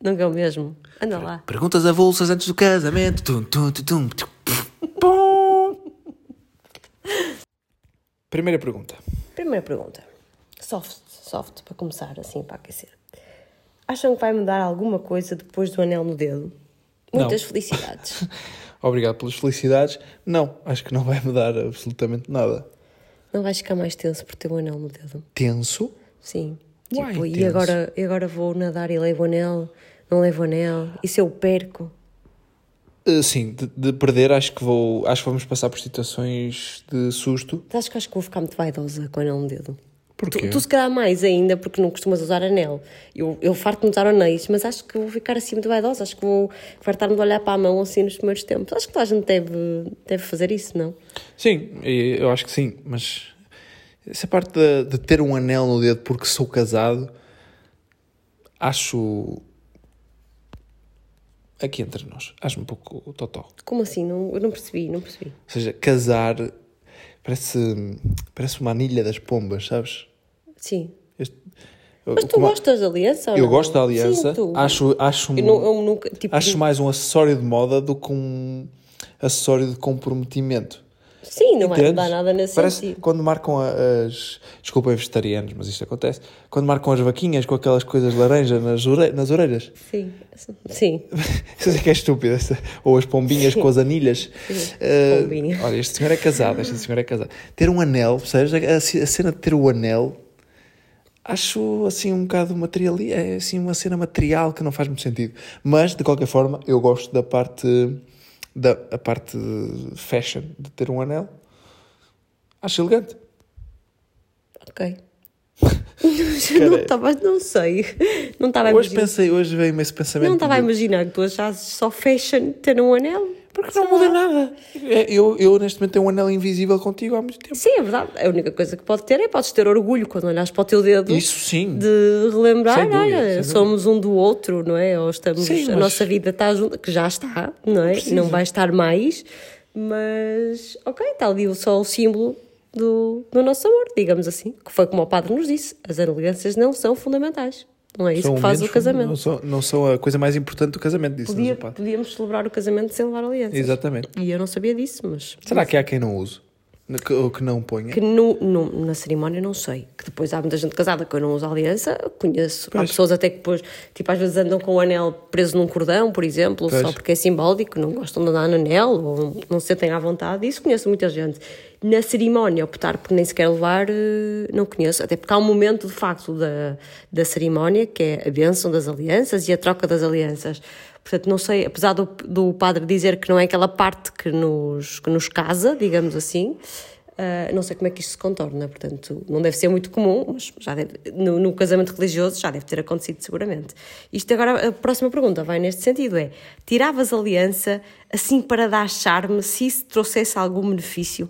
Nunca é o mesmo. Anda lá. Perguntas avulsas antes do casamento. Tum, tum, tum, tum, tum, pum. Primeira pergunta. Primeira pergunta. Soft, soft, para começar, assim, para aquecer. Acham que vai mudar alguma coisa depois do anel no dedo? Muitas Não. felicidades. Obrigado pelas felicidades. Não, acho que não vai mudar absolutamente nada. Não vais ficar mais tenso por ter o anel no dedo? Tenso? Sim. Uai, tipo, e agora, e agora vou nadar e levo o anel? Não levo o anel? E se eu perco? Uh, sim, de, de perder acho que vou. Acho que vamos passar por situações de susto. Acho que acho que vou ficar muito vaidosa com o anel no dedo. Porquê? Tu, tu se calhar mais ainda, porque não costumas usar anel. Eu, eu farto-me usar anéis, mas acho que vou ficar assim muito vaidosa. Acho que vou fartar-me de olhar para a mão assim nos primeiros tempos. Acho que toda a gente deve, deve fazer isso, não? Sim, eu acho que sim, mas essa parte de, de ter um anel no dedo porque sou casado, acho. Aqui entre nós, acho um pouco totó. Como assim? Não, eu não percebi, não percebi. Ou seja, casar parece, parece uma anilha das pombas, sabes? Sim. Este- Mas tu gostas da aliança? Eu gosto da aliança, Sim, acho, acho, um- Eu, não, eu nunca. Tipo, acho mais um acessório de moda do que um acessório de comprometimento. Sim, não vai Entendes? mudar nada nesse Parece sentido. quando marcam as. Desculpem, vegetarianos, mas isto acontece. Quando marcam as vaquinhas com aquelas coisas laranja nas, ore... nas orelhas. Sim, sim. Isso é que é estúpido. essa- Ou as pombinhas com as anilhas. Eh, pombinha. olha, este senhor é casado. Este senhor é casado. Ter um anel, percebes? A, a cena de ter o anel. Acho assim um bocado material, é assim uma cena material que não faz muito sentido. Mas de qualquer forma, eu gosto da parte da a parte fashion de ter um anel. Acho elegante. Ok. não estava, não sei. Não estava a Hoje imaginar. pensei, hoje veio-me esse pensamento. Não estava a imaginar que tu achasses só fashion ter um anel. Porque não muda nada. É, Eu, eu, neste momento, tenho um anel invisível contigo há muito tempo. Sim, é verdade. A única coisa que pode ter é podes ter orgulho quando olhas para o teu dedo. Isso sim. De relembrar, Sem dúvida, olha, somos um do outro, não é? Ou estamos, Sim, a mas- nossa vida está junto, que já está, não é? precisa. Não vai estar mais, mas ok, está ali só o símbolo do, do nosso amor, digamos assim. Que foi como o padre nos disse: as elegâncias não são fundamentais. Não é isso São que faz o casamento. Não são, não são a coisa mais importante do casamento, disse Podia, podíamos celebrar o casamento sem levar alianças. Exatamente. E eu não sabia disso, mas. Será que há quem não use? Que, ou que não ponha? Que no, no- na cerimónia não sei. Que depois há muita gente casada que eu não uso aliança, conheço. Há Pois. pessoas até que depois, tipo, às vezes andam com o anel preso num cordão, por exemplo, Pois. só porque é simbólico, não gostam de andar no anel ou não se sentem à vontade. Isso conheço muita gente. Na cerimónia, optar por nem sequer levar, eh, não conheço. Até porque há um momento, de facto, da, da cerimónia, que é a bênção das alianças e a troca das alianças. Portanto, não sei, apesar do, do padre dizer que não é aquela parte que nos, que nos casa, digamos assim, Uh, não sei como é que isto se contorna, portanto, não deve ser muito comum, mas já deve, no, no, casamento religioso já deve ter acontecido seguramente. Isto agora, a próxima pergunta vai neste sentido: é tiravas aliança assim para dar charme se isso trouxesse algum benefício?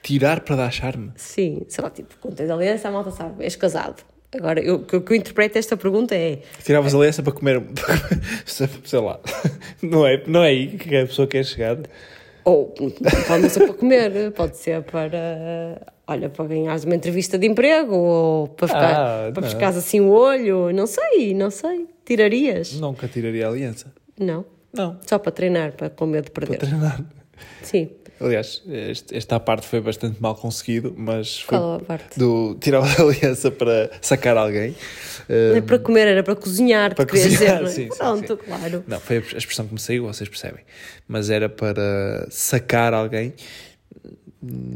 Tirar para dar charme? Sim, sei lá, tipo, quando tens aliança, a malta sabe, és casado. Agora, o que eu interpreto esta pergunta é. Tiravas aliança para comer. sei lá. Não é, não é aí que a pessoa quer chegar. Ou pode não ser para comer, pode ser para, olha, para ganhares uma entrevista de emprego ou para, ficar, ah, para pescares assim o olho, não sei, não sei. Tirarias? Nunca tiraria a aliança. Não? Não. Só para treinar, para com medo de perder. Para treinar. Sim. Aliás, este, esta parte foi bastante mal conseguido, mas foi Qual a parte? do tirar a aliança para sacar alguém. Não é para comer, era para cozinhar, para cozinhar, dizer, sim, Pronto, sim, claro. Não, foi a expressão que me saiu, vocês percebem. Mas era para sacar alguém.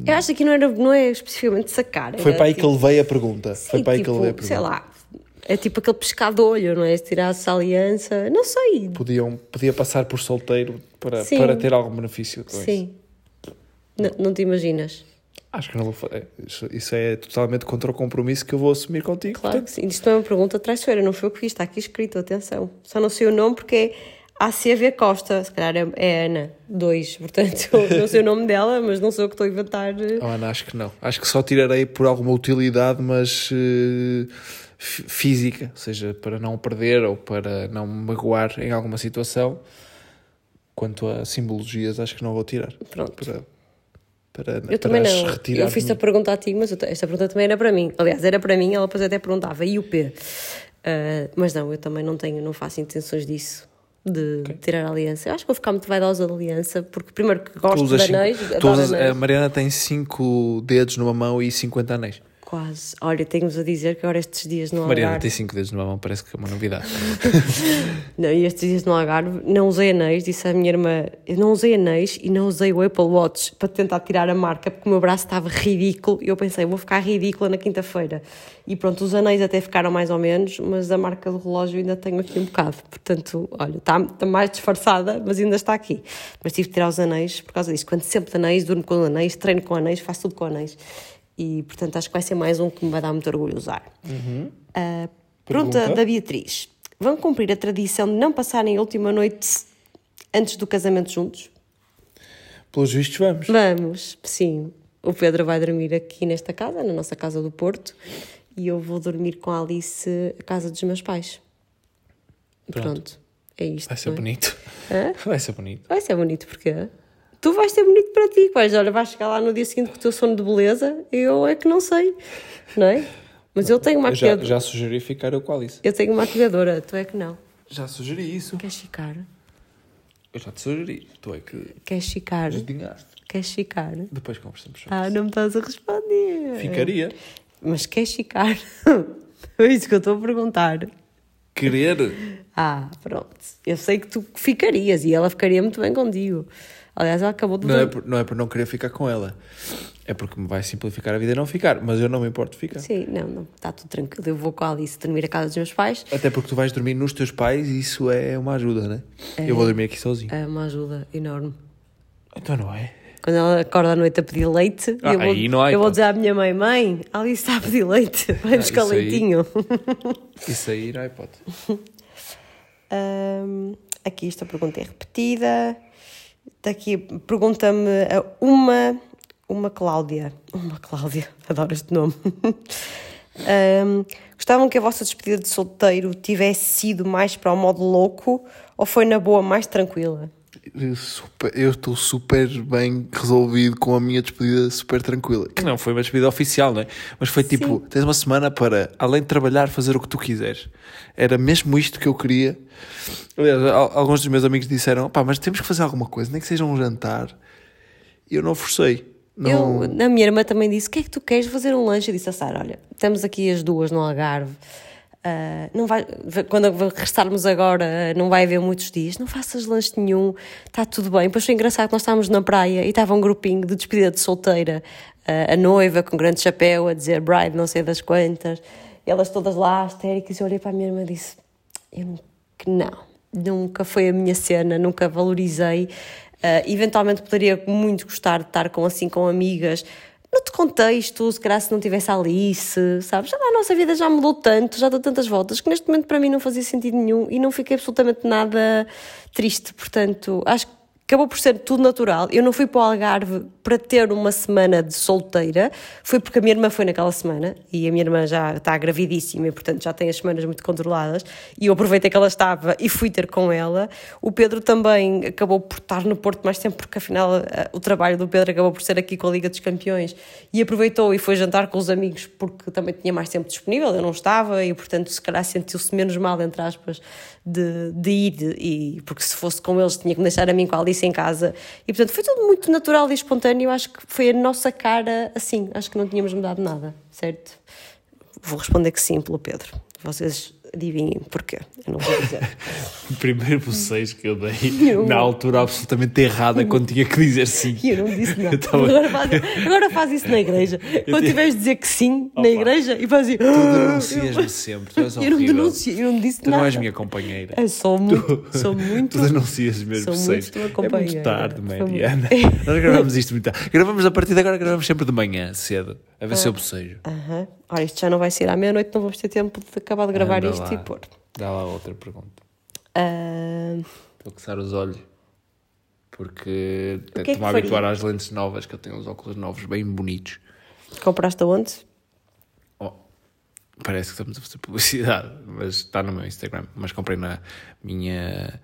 Eu acho que não, era, não é especificamente sacar. Foi para aí tipo, que eu levei a pergunta. Sim, foi para aí tipo, que eu levei a pergunta. Sei lá, é tipo aquele pescado de olho, não é? Se tirasse a aliança, não sei. Podiam, podia passar por solteiro para, para ter algum benefício. Sim. Não, não te imaginas? Acho que não vou fazer. Isso, isso, é totalmente contra o compromisso que eu vou assumir contigo. Claro portanto. que sim. Isto não é uma pergunta traiçoeira, não foi o que fiz, está aqui escrito, atenção. Só não sei o nome porque é ACV Costa, se calhar é, é Ana 2, portanto não sei o nome dela, mas não sou eu que estou a inventar. Oh, Ana, acho que não. Acho que só tirarei por alguma utilidade, mas uh, física, ou seja, para não perder ou para não magoar em alguma situação. Quanto a simbologias, acho que não vou tirar. Pronto. Para para, eu também não. Eu fiz-te a pergunta a ti, mas esta pergunta também era para mim. Aliás, era para mim, ela depois até perguntava, e o P? Uh, mas não, eu também não tenho, não faço intenções disso. De, okay. tirar a aliança. Eu acho que vou ficar muito vaidosa da aliança, porque primeiro que gosto de anéis. Usas, anéis. A Mariana tem 5 dedos numa mão e 50 anéis. Quase. Olha, tenho-vos a dizer que agora estes dias no Algarve... Mariana tem cinco dedos numa mão, parece que é uma novidade. não, e estes dias no Algarve não usei anéis, disse a minha irmã, eu não usei anéis e não usei o Apple Watch para tentar tirar a marca, porque o meu braço estava ridículo e eu pensei, vou ficar ridícula na quinta-feira. E pronto, os anéis até ficaram mais ou menos, mas a marca do relógio ainda tenho aqui um bocado. Portanto, olha, está, está mais disfarçada, mas ainda está aqui. Mas tive de tirar os anéis por causa disso. Quando sempre de anéis, durmo com anéis, treino com anéis, faço tudo com anéis e portanto acho que vai ser mais um que me vai dar muito orgulho usar. Uhum. Uh, pergunta, pergunta da Beatriz: Vão cumprir a tradição de não passarem a última noite antes do casamento juntos? Pelos vistos, vamos. Vamos, sim. O Pedro vai dormir aqui nesta casa, na nossa casa do Porto, e eu vou dormir com a Alice a casa dos meus pais. Pronto. Pronto. É isto. Vai ser é? bonito. Hã? Vai ser bonito. Vai ser bonito porque tu vais ter bonito para ti. Vais, olha, vais chegar lá no dia seguinte com o teu sono de beleza, eu é que não sei, não é? Mas eu tenho uma já, já sugeri ficar eu com a Alice. Eu tenho uma maquilhadora, tu é que não. Já sugeri isso. Queres ficar? Eu já te sugeri, tu é que. Queres ficar? Desdenhaste. Queres ficar? Depois conversamos sobre Ah, isso. não me estás a responder. Ficaria. Mas queres ficar? é isso que eu estou a perguntar. Querer? Ah, pronto. Eu sei que tu ficarias e ela ficaria muito bem contigo. Aliás, ela acabou de. Não é, por, não é por não querer ficar com ela. É porque me vai simplificar a vida não ficar. Mas eu não me importo de ficar. Sim, não, não. Está tudo tranquilo. Eu vou com a Alice dormir a casa dos meus pais. Até porque tu vais dormir nos teus pais e isso é uma ajuda, né? É, eu vou dormir aqui sozinho. É uma ajuda enorme. Então não é? Quando ela acorda à noite a pedir leite, ah, eu, vou, aí não há eu vou dizer à minha mãe: Mãe, Alice está a pedir leite, vai ah, buscar leitinho. Aí, isso aí não há hipótese. um, aqui esta pergunta é repetida. Daqui pergunta-me uma, uma Cláudia. Uma Cláudia, adoro este nome. um, gostavam que a vossa despedida de solteiro tivesse sido mais para o modo louco ou foi na boa mais tranquila? Eu estou super bem resolvido com a minha despedida super tranquila. Que não foi uma despedida oficial, não é? Mas foi tipo, Sim. tens uma semana para, além de trabalhar, fazer o que tu quiseres. Era mesmo isto que eu queria. Aliás, alguns dos meus amigos disseram, pá, mas temos que fazer alguma coisa, nem que seja um jantar. E eu não forcei. Não... Eu, a minha irmã também disse, o que é que tu queres fazer um lanche? Eu disse a Sara, olha, estamos aqui as duas no Algarve Uh, não vai, quando regressarmos agora, não vai haver muitos dias. Não faças lanche nenhum, está tudo bem. Depois foi engraçado que nós estávamos na praia e estava um grupinho de despedida de solteira, uh, a noiva com grande chapéu a dizer bride, não sei das quantas, elas todas lá, histéricas. E eu olhei para a minha irmã e disse: Eu não, nunca foi a minha cena, nunca valorizei. Uh, eventualmente poderia muito gostar de estar com assim com amigas. Noutro contexto, se calhar se não tivesse Alice, sabes? A nossa vida já mudou tanto, já deu tantas voltas, que neste momento para mim não fazia sentido nenhum e não fiquei absolutamente nada triste. Portanto, acho que acabou por ser tudo natural. Eu não fui para o Algarve para ter uma semana de solteira, foi porque a minha irmã foi naquela semana e a minha irmã já está gravidíssima e, portanto, já tem as semanas muito controladas. E eu aproveitei que ela estava e fui ter com ela. O Pedro também acabou por estar no Porto mais tempo, porque afinal eh, o trabalho do Pedro acabou por ser aqui com a Liga dos Campeões e aproveitou e foi jantar com os amigos porque também tinha mais tempo disponível. Eu não estava e, portanto, se calhar sentiu-se menos mal, entre aspas, de, de ir, e, porque se fosse com eles tinha que deixar a mim com a Alice em casa. E portanto foi tudo muito natural e espontâneo. Acho que foi a nossa cara assim. Acho que não tínhamos mudado nada, certo? Vou responder que sim pelo Pedro. Vocês adivinhem porquê. Eu não vou dizer. o primeiro bocejo que eu dei eu... na altura absolutamente errada quando tinha que dizer sim. Eu não disse nada. Tava... Agora, faz, agora faz isso na igreja. Quando tiveres de dizer que sim na igreja e faz assim. Tu denuncias-me sempre. Tu és eu não denuncio, eu não disse tu nada. não és minha companheira. Eu sou muito. Tu, sou muito tu denuncias tua companheira. É muito tarde, Mariana. Nós gravamos isto muito tarde. Gravamos a partir de agora, gravamos sempre de manhã, cedo. A ver ah. se eu bocejo. Aham. Uh. Ora, isto já não vai ser à meia-noite, não vamos ter tempo de acabar de gravar Anda isto lá. e pôr. Dá lá outra pergunta. Uh... Vou coçar os olhos. Porque que é habituar às lentes novas, que eu tenho os óculos novos bem bonitos. Compraste aonde? Oh, parece que estamos a fazer publicidade, mas está no meu Instagram. Mas comprei na minha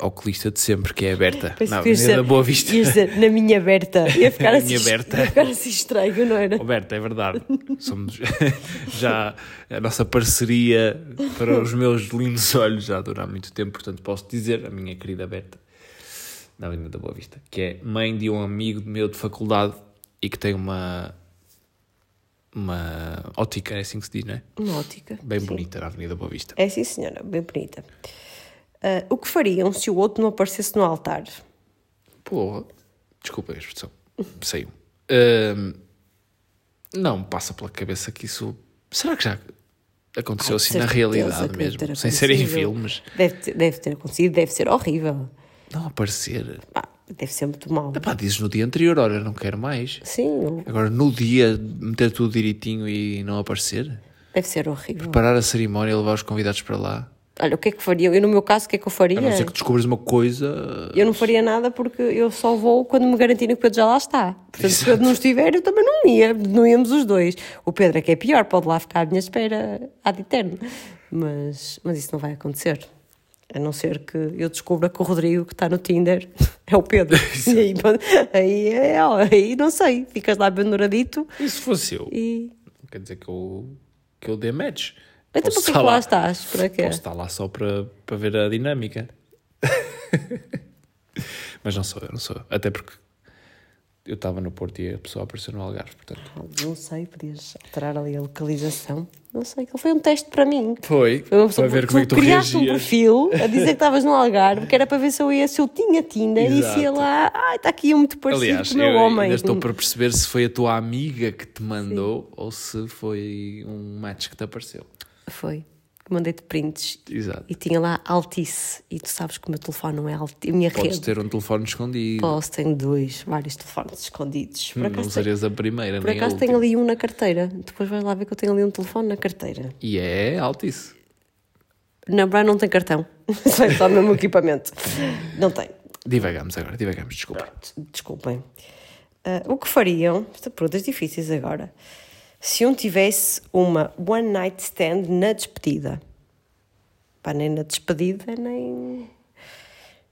oculista de sempre, que é aberta. Parece na Avenida da Boa Vista. dizer, na minha Berta. Ia ficar Na assim, minha Berta. Ia ficar assim estranho, não era? Roberto, é verdade. Somos já a nossa parceria para os meus lindos olhos já dura há muito tempo, portanto posso dizer, a minha querida Berta, na Avenida da Boa Vista, que é mãe de um amigo meu de faculdade e que tem uma uma ótica, é assim que se diz, não é? Uma ótica. Bem Sim. bonita na Avenida da Boa Vista. É sim, senhora, bem bonita. Ah, o que fariam se o outro não aparecesse no altar? Porra, desculpa a expressão, saiu. Ahm, não me passa pela cabeça que isso. Será que já aconteceu Ai, assim na realidade mesmo? Sem ser em acontecido. filmes? Deve ter, deve ter acontecido, deve ser horrível. Não aparecer. Deve ser muito mau. Epá, dizes no dia anterior, olha, não quero mais. Sim, Agora no dia meter tudo direitinho e não aparecer? deve ser horrível. Parar a cerimónia e levar os convidados para lá? Olha, o que é que fariam? Eu, no meu caso, o que é que eu faria? A não ser que descubres uma coisa. Eu não faria nada porque eu só vou quando me garantirem que o Pedro já lá está. Portanto, se o Pedro não estiver, eu também não ia. Não íamos os dois. O Pedro é que é pior, pode lá ficar à minha espera ad eterno. Mas, mas isso não vai acontecer. A não ser que eu descubra que o Rodrigo que está no Tinder é o Pedro. e aí, aí, é- aí não sei. Ficas lá penduradito E se fosse eu? e. Quer dizer que eu, que eu dê match. Então, Posso para que lá estás? Para quê? Posso estar lá só para, para ver a dinâmica. Mas não sou eu, não sou eu. Até porque eu estava no Porto e a pessoa apareceu no Algarve, portanto. Não sei, podias alterar ali a localização. Não sei, foi um teste para mim. Foi, Foi uma pessoa para ver como é que tu criaste um perfil a dizer que estavas no Algarve, que era para ver se eu ia, se eu tinha Tinder e se ia Exato. lá, ai, está aqui um muito parecido Aliás, com o meu eu homem. ainda estou para perceber se foi a tua amiga que te mandou ou se foi um match que te apareceu. Foi. Mandei-te prints Exato. e tinha lá Altice. E tu sabes que o meu telefone não é Altice. A minha Podes rede. ter um telefone escondido. Posso, tenho dois, vários telefones escondidos. Por Hum, acaso, não serias a primeira, por acaso tenho ali um na carteira. Depois vais lá ver que eu tenho ali um telefone na carteira. E é altice. Na Brian não tem cartão. Só só o mesmo equipamento. Não tem. Divagamos agora, divagamos, desculpa. Desculpem. Ah, o que fariam? Perguntas difíceis agora. Se um tivesse uma one night stand na despedida. Pá, nem na despedida, nem.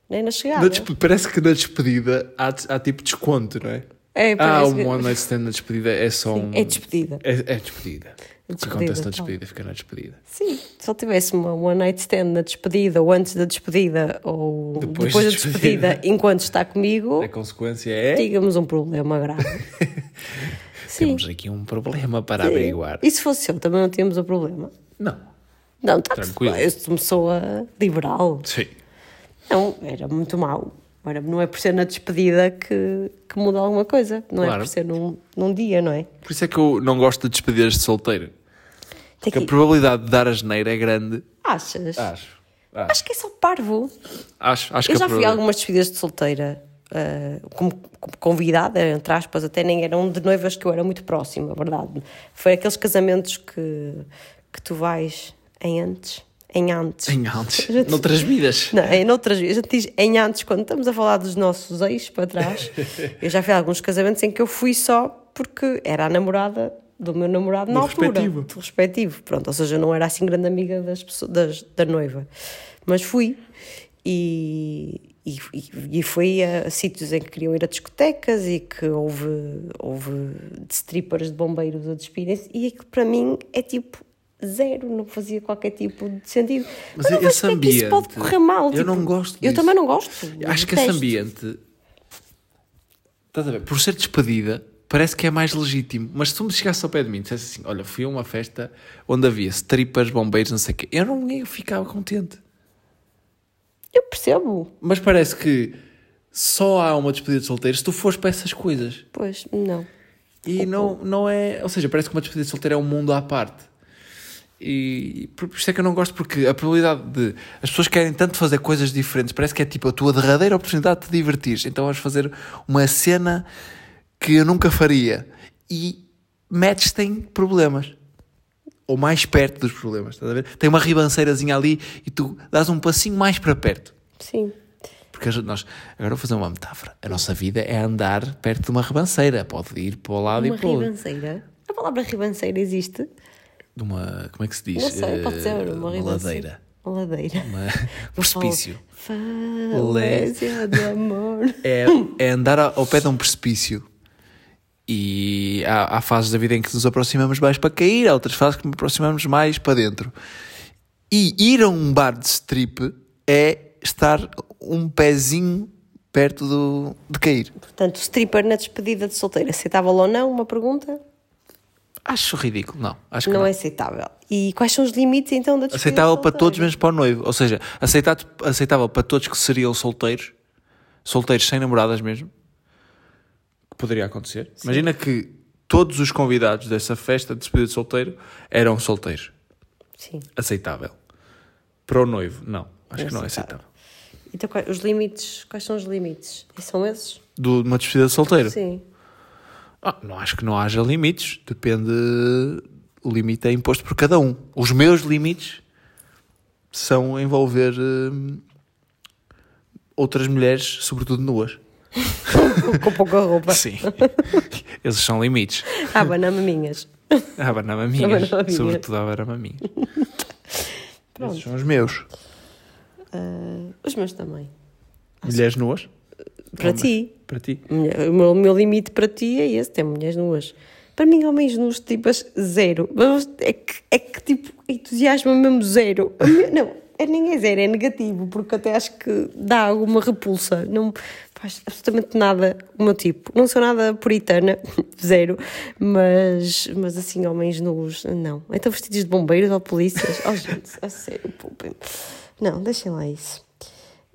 nem na chegada. Na despe- Parece que na despedida há, há tipo desconto, não é? É, Ah, um que- one night stand na despedida é só um. É despedida. É, é despedida. O que acontece na tal. despedida fica na despedida. Sim, se ele tivesse uma one night stand na despedida, ou antes da despedida, ou Depois depois, da da despedida, despedida. enquanto está comigo, A consequência é. digamos um problema grave. Sim. Temos aqui um problema para averiguar. E se fosse eu, também não tínhamos o problema. Não. Não, está Tranquilo. Eu sou uma pessoa liberal. Sim. Não, era muito mau. Ora, não é por ser na despedida que, que muda alguma coisa. Não é Claro. por ser num, num dia, não é? Por isso é que eu não gosto de despedidas de solteiro. Porque a probabilidade de dar a geneira é grande. Achas? Acho. Ah. Acho que é só parvo. Acho, acho Eu que já fui algumas despedidas de solteira ah, como, como convidada, entre aspas, até nem eram de noivas que eu era muito próxima, a verdade. Foi aqueles casamentos que, que tu vais em antes. Em antes. Em antes, gente- noutras vidas. Não, em outras vezes, a gente diz em antes, quando estamos a falar dos nossos ex para trás, eu já fui a alguns casamentos em que eu fui só porque era a namorada do meu namorado na Do altura. respectivo. Do respectivo. Pronto, ou seja, eu não era assim grande amiga das pessoas, das- da noiva. Mas fui. E, e, e- e fui a, sítios em que queriam ir a discotecas e que houve, houve strippers de bombeiros a despirem-se e aquilo para mim é tipo zero, não fazia qualquer tipo de sentido. Mas eu esse como é que isso pode correr mal. eu tipo, não gosto Eu disso. também não gosto. eu Acho que esse ambiente. Estás a ver? Por ser despedida, parece que é mais legítimo. Mas se tu me chegasse ao pé de mim e dissesse assim: Olha, fui a uma festa onde havia strippers, bombeiros, não sei o quê, eu não eu ficava contente. Eu percebo. Mas parece que só há uma despedida de solteiro se tu fores para essas coisas. Pois, não. E não, não é. Ou seja, parece que uma despedida de solteiro é um mundo à parte. E por isso é que eu não gosto, porque a probabilidade de. As pessoas querem tanto fazer coisas diferentes, parece que é tipo a tua derradeira oportunidade de te divertir. Então vamos fazer uma cena que eu nunca faria. E metes tem problemas. Ou mais perto dos problemas, estás a ver? Tem uma ribanceirazinha ali e tu dás um passinho mais para perto. Sim. Porque nós, agora vou fazer uma metáfora. A nossa vida é andar perto de uma ribanceira. Pode ir para o lado Uma e para o outro. ribanceira. A palavra ribanceira existe? De uma, como é que se diz? Não sei, pode ser Eh, uma, uma ribanceira. ladeira. Uma ladeira. Uma precipício. Falésia de amor. É, é andar ao ao pé de um precipício. E há, há fases da vida em que nos aproximamos mais para cair, há outras fases que nos aproximamos mais para dentro. E ir a um bar de strip é estar um pezinho perto do, de cair. Portanto, o stripper na despedida de solteiro, aceitável ou não? Uma pergunta? Acho ridículo, não. Acho que Não, não. é aceitável. E quais são os limites então da despedida Aceitável de para todos, menos para o noivo. Ou seja, aceitado, aceitável para todos que seriam solteiros, solteiros sem namoradas mesmo. Poderia acontecer. Imagina que todos os convidados dessa festa de despedida de solteiro eram solteiros. Sim. Aceitável. Para o noivo, não. Acho que não é Aceitável. Então, quais, os limites, quais são os limites? E são esses? De uma despedida de solteiro? Sim. Ah, não acho que não haja limites. Depende. O limite é imposto por cada um. Os meus limites são envolver hum, outras mulheres, sobretudo nuas. Com pouca roupa. Sim. Esses são limites. Ah, banana minhas. Ah, banamaminhas. Banamaminhas. Sobretudo a banamaminhas. Pronto. Esses são os meus. Ah, os meus também. Mulheres nuas? Para ti. Para ti. O meu, meu limite para ti é esse, tem mulheres nuas. Para mim, homens nus, tipo, zero. Mas É que, é que tipo, entusiasmo mesmo zero. Não, é, nem é zero, é negativo, porque até acho que dá alguma repulsa. Não faz absolutamente nada o meu tipo. Não sou nada puritana, zero, mas, mas assim, homens nus, não. Então vestidos de bombeiros ou polícias? Oh, gente, a sério, poupem Não, deixem lá isso.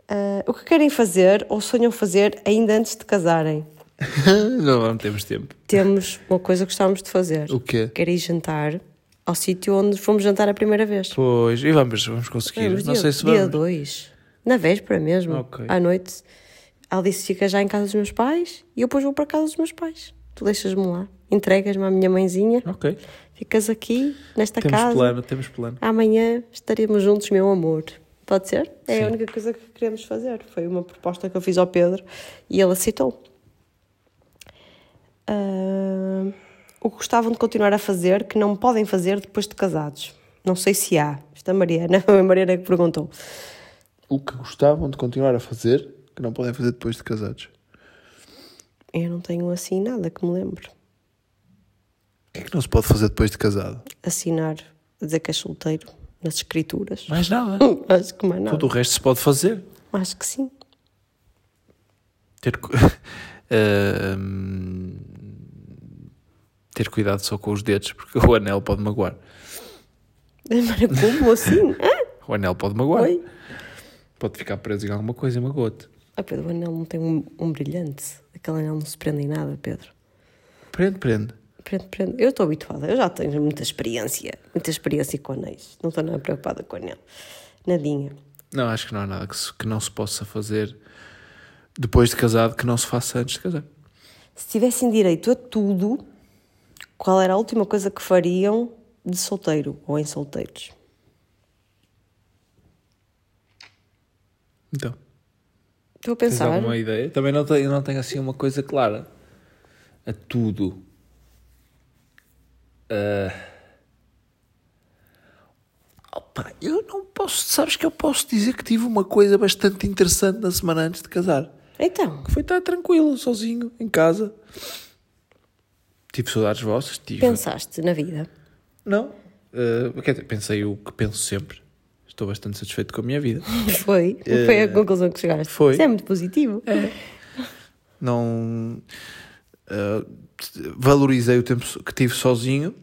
Ah, o que querem fazer ou sonham fazer ainda antes de casarem? não, não temos tempo. Temos uma coisa que gostávamos de fazer. O quê? Que era ir jantar ao sítio onde fomos jantar a primeira vez. Pois, e vamos, vamos conseguir. Vamos não dia, sei se Dia vamos. 2. Na véspera mesmo. Ok. À noite. Ela disse fica já em casa dos meus pais e eu depois vou para casa dos meus pais. Tu deixas-me lá. Entregas-me à minha mãezinha. Ok. Ficas aqui, nesta Temos casa. plano, temos plano. Amanhã estaremos juntos, meu amor. Pode ser? É Sim. a única coisa que queremos fazer. Foi uma proposta que eu fiz ao Pedro e ele aceitou. Ah, o que gostavam de continuar a fazer que não podem fazer depois de casados? Não sei se há. Esta Mariana, a Mariana que perguntou. O que gostavam de continuar a fazer, que não podem fazer depois de casados. Eu não tenho assim nada que me lembre. O que é que não se pode fazer depois de casado? Assinar, dizer que és solteiro nas escrituras. Mais nada. Acho que mais nada. Tudo o resto se pode fazer. Acho que sim. Ter, cu- Ahm, ter cuidado só com os dedos, porque o anel pode magoar. Mas como assim? O anel pode magoar. Oi? Pode ficar preso em alguma coisa e magoa-te. Ah, Pedro, o anel não tem um, um brilhante. Aquele anel não se prende em nada, Pedro. Prende, prende. Prende, prende. Eu estou habituada, eu já tenho muita experiência, muita experiência com anéis. Não estou nada preocupada com o anel. Nadinha. Não, acho que não há nada que, se- que não se possa fazer depois de casado que não se faça antes de casar. Se tivessem direito a tudo, qual era a última coisa que fariam de solteiro ou em solteiros? Então, Estou a tens pensar. alguma ideia? Também não tenho, não tenho assim uma coisa clara. A tudo. Ah. Opa, eu não posso. Sabes que eu posso dizer que tive uma coisa bastante interessante na semana antes de casar. Então, Que foi estar tranquilo, sozinho, em casa. Tive saudades vossas? Tive. pensaste na vida? Não. Uh, quer dizer, pensei o que penso sempre. Estou bastante satisfeito com a minha vida. Foi? Foi a conclusão que chegaste? Eh, foi. Isso é muito positivo. Não. uh, valorizei o tempo que tive sozinho.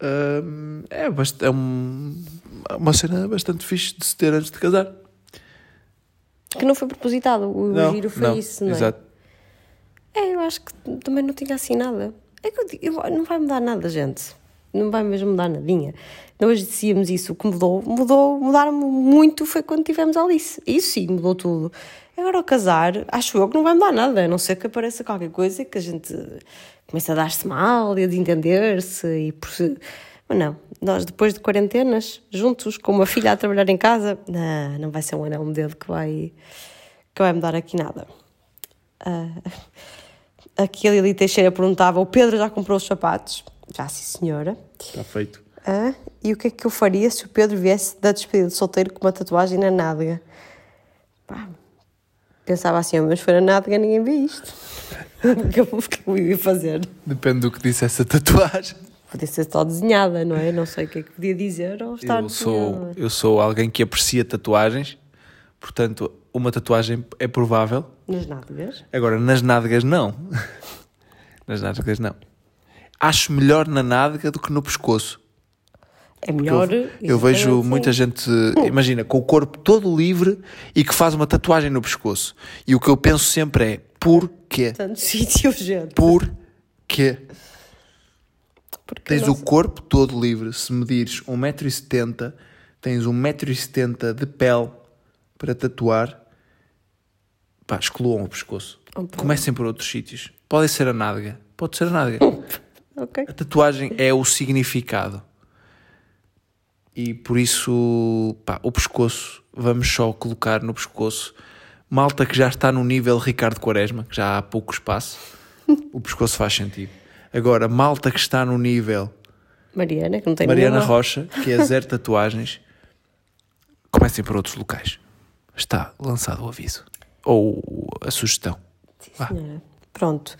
Um, é bast- é um- uma cena bastante fixe de se ter antes de casar. Que não foi propositado. O não, giro foi não, isso, não é? Exato. É, eu acho que também não tinha assim nada. É que eu digo, eu- não vai mudar nada, gente. Não vai mesmo mudar nadinha. Nós dizíamos isso, o que mudou, mudou, mudaram muito foi quando tivemos Alice. Isso sim, mudou tudo. Agora ao casar, acho eu que não vai mudar nada, a não ser que apareça qualquer coisa que a gente comece a dar-se mal e a desentender-se e por. Mas não, nós depois de quarentenas, juntos, com uma filha a trabalhar em casa, não, não vai ser um anel no dedo que vai, que vai mudar aqui nada. Ah, aqui a Lili Teixeira perguntava: o Pedro já comprou os sapatos? Já, sim, senhora. Está feito. Ah, e o que é que eu faria se o Pedro viesse da despedida de solteiro com uma tatuagem na nádega? Pá, pensava assim: mas se for na nádega, ninguém vê isto. O que eu- o que eu ia fazer? Depende do que disse essa tatuagem. Podia ser só desenhada, não é? Não sei o que é que podia dizer ou estar Eu sou, desenhada. eu sou alguém que aprecia tatuagens, portanto, uma tatuagem é provável. Nas nádegas. Agora, nas nádegas, não. nas nádegas, não. Acho melhor na nádega do que no pescoço. É melhor. Eu, eu vejo muita gente, imagina, com o corpo todo livre e que faz uma tatuagem no pescoço. E o que eu penso sempre é: porquê? Tanto sítio, gente. Porquê? Porque Tens o corpo todo livre. Se medires 1,70m, tens 1,70m de pele para tatuar. Pá, excluam o pescoço. Comecem por outros sítios. Pode ser a nádega. Pode ser a nádega. Ok. A tatuagem é o significado. E por isso, pá, o pescoço, vamos só colocar no pescoço. Malta que já está no nível Ricardo Quaresma, que já há pouco espaço, o pescoço faz sentido. Agora, malta que está no nível Mariana, que não tem Mariana nenhuma. Rocha, que é zero tatuagens, comecem por outros locais. Está lançado o aviso. Ou a sugestão. Sim, senhora. Pronto.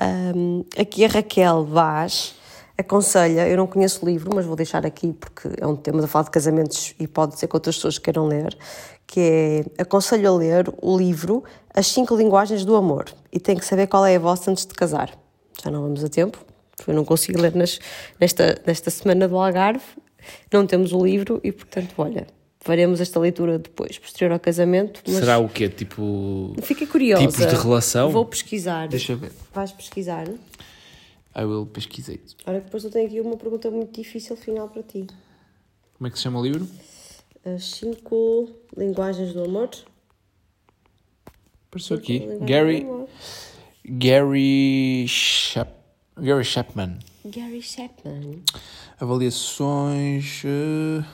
Ahm, aqui a Raquel Vaz aconselha, eu não conheço o livro, mas vou deixar aqui porque é um tema de falar de casamentos e pode ser que outras pessoas queiram ler, que é, aconselho a ler o livro As Cinco Linguagens do Amor e tem que saber qual é a vossa antes de casar. Já não vamos a tempo, porque eu não consigo ler nas, nesta, nesta semana do Algarve, não temos o livro e, portanto, olha, faremos esta leitura depois, posterior ao casamento. Mas Será o quê? Tipo. Fiquei curiosa. Tipos de relação? Vou pesquisar. Deixa eu ver. Vais pesquisar? I will pesquisei. Olha, depois eu tenho aqui uma pergunta muito difícil final para ti. Como é que se chama o livro? As cinco linguagens do amor. Apareceu aqui. Gary. Gary, Chap, Gary Chapman. Gary Chapman. Avaliações. eh,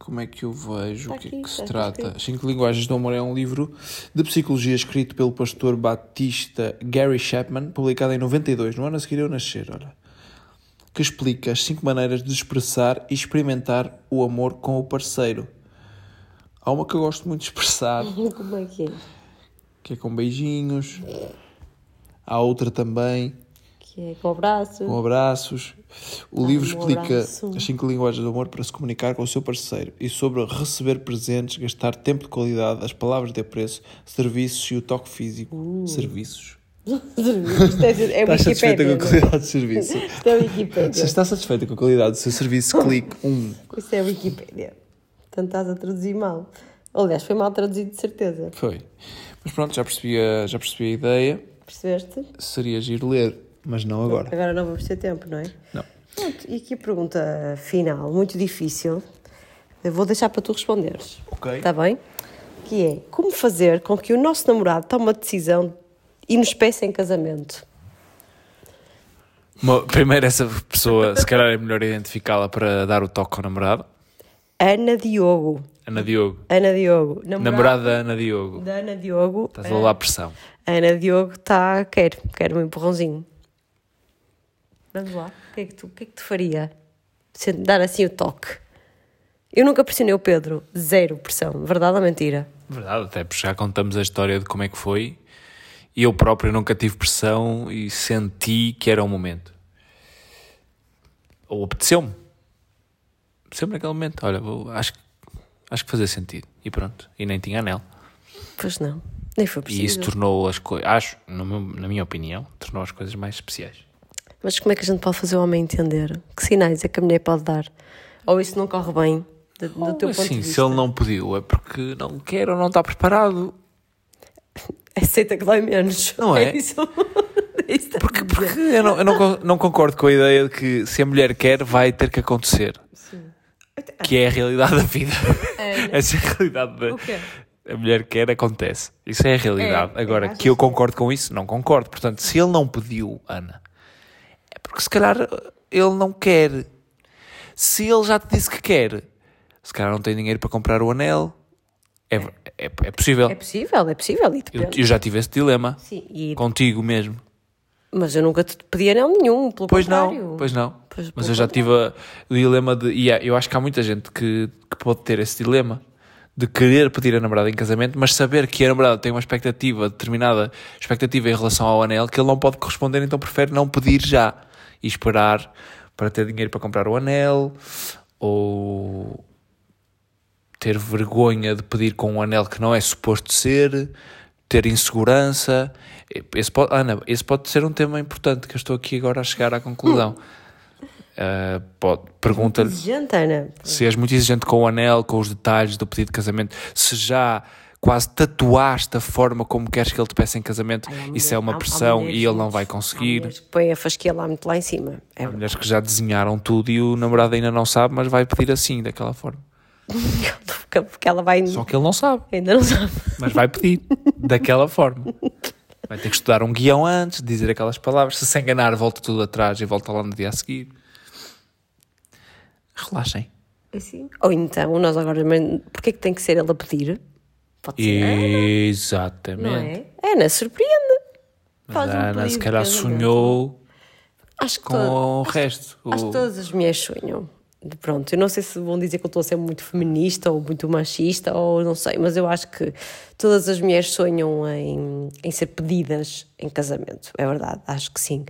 Como é que eu vejo? Está o que é aqui, que se está trata? escrito. Cinco Linguagens do Amor é um livro de psicologia escrito pelo pastor batista Gary Chapman, publicado em 92, no ano a seguir eu nascer, olha. Que explica as cinco maneiras de expressar e experimentar o amor com o parceiro. Há uma que eu gosto muito de expressar, Como é que é? que é com beijinhos. Há outra também, Que é com o braço. com abraços. O livro explica abraço. as cinco linguagens do amor para se comunicar com o seu parceiro e sobre receber presentes, gastar tempo de qualidade, as palavras de apreço, serviços e o toque físico. Uh. Serviços. É, é Estás satisfeita com a é? qualidade do serviço? Isto é Se está satisfeita com a qualidade do seu serviço, clique um. Isto é Wikipédia. Portanto, estás a traduzir mal. Aliás, foi mal traduzido, de certeza. Foi. Mas pronto, já percebi a, já percebi a ideia. Percebeste? Seria giro ler, mas não agora. Agora não vamos ter tempo, não é? Não. Pronto, e aqui a pergunta final, muito difícil, Eu vou deixar para tu responderes. Ok. Está bem? Que é como fazer com que o nosso namorado tome uma decisão e nos peça em casamento. Mo- Primeiro, essa pessoa, se calhar é melhor identificá-la para dar o toque ao namorado. Ana Diogo. Ana Diogo. Ana Diogo. Namorada da Ana Diogo. da Ana Diogo. Estás a levar pressão. Ana Diogo está. Quer, quer um empurrãozinho. Vamos lá. O que é que tu, o que é que tu faria? Dar assim o toque. Eu nunca pressionei o Pedro. Zero pressão. Verdade ou mentira? Verdade, até porque já contamos a história de como é que foi. E eu próprio nunca tive pressão e senti que era o momento. Ou apeteceu-me. Apeteceu-me naquele momento. Olha, vou- acho, que- acho que fazia sentido. E pronto. E nem tinha anel. Pois não. Nem foi E preciso. isso tornou as coisas, acho, meu- na minha opinião, tornou as coisas mais especiais. Mas como é que a gente pode fazer o homem entender? Que sinais é que a mulher pode dar? Ou isso não corre bem, do, do teu ponto de assim, vista? se ele não pediu é porque não quer ou não está preparado. Aceita que dói menos. Não é? É isso que Porque, porque eu, não, eu não, não concordo com a ideia de que se a mulher quer, vai ter que acontecer. Que é a realidade da vida. Essa é a realidade da. A mulher quer, acontece. Isso é a realidade. É, Agora, é, que eu concordo com isso, não concordo. Portanto, se ele não pediu, Ana, é porque se calhar ele não quer. Se ele já te disse que quer, se calhar não tem dinheiro para comprar o anel, é, é, é possível. É possível, é possível. E Eu, eu já tive esse dilema Sim, e- contigo mesmo. Mas eu nunca te pedi anel nenhum, pelo Pois contrário. não, pois não. Pois, Mas eu já tive a- o dilema de. E é, eu acho que há muita gente que, que pode ter esse dilema de querer pedir a namorada em casamento, mas saber que a namorada tem uma expectativa, determinada expectativa em relação ao anel, que ele não pode corresponder, então prefere não pedir já e esperar para ter dinheiro para comprar o anel ou ter vergonha de pedir com um anel que não é suposto ser, ter insegurança. Esse pode, Ana, esse pode ser um tema importante que eu estou aqui agora a chegar à conclusão. Uh, pode- Pergunta-lhe Exigente, Ana. se és muito exigente com o anel, com os detalhes do pedido de casamento, se já quase tatuaste a forma como queres que ele te peça em casamento, Ai, isso é mulher- uma há- há pressão mulheres e ele não vai conseguir. põem a fasquia lá muito lá em cima. É Há mulheres que já desenharam tudo e o namorado ainda não sabe, mas vai pedir assim, daquela forma. porque ela vai. Só que ele não sabe. Ainda não sabe. mas vai pedir daquela forma. Vai ter que estudar um guião antes, dizer aquelas palavras. Se se enganar, volta tudo atrás e volta lá no dia a seguir. Relaxem. Assim. Ou então, nós agora. Porquê que tem que ser ele a pedir? Pode ser. Não Exatamente. é? Ana, surpreende. Mas Faz um a Ana, se calhar, sonhou Acho que, com todo- o resto. acho que todas as mulheres sonham. Pronto, eu não sei se vão dizer que eu estou a ser muito feminista ou muito machista ou não sei, mas eu acho que todas as mulheres sonham em, em ser pedidas em casamento, é verdade, acho que sim.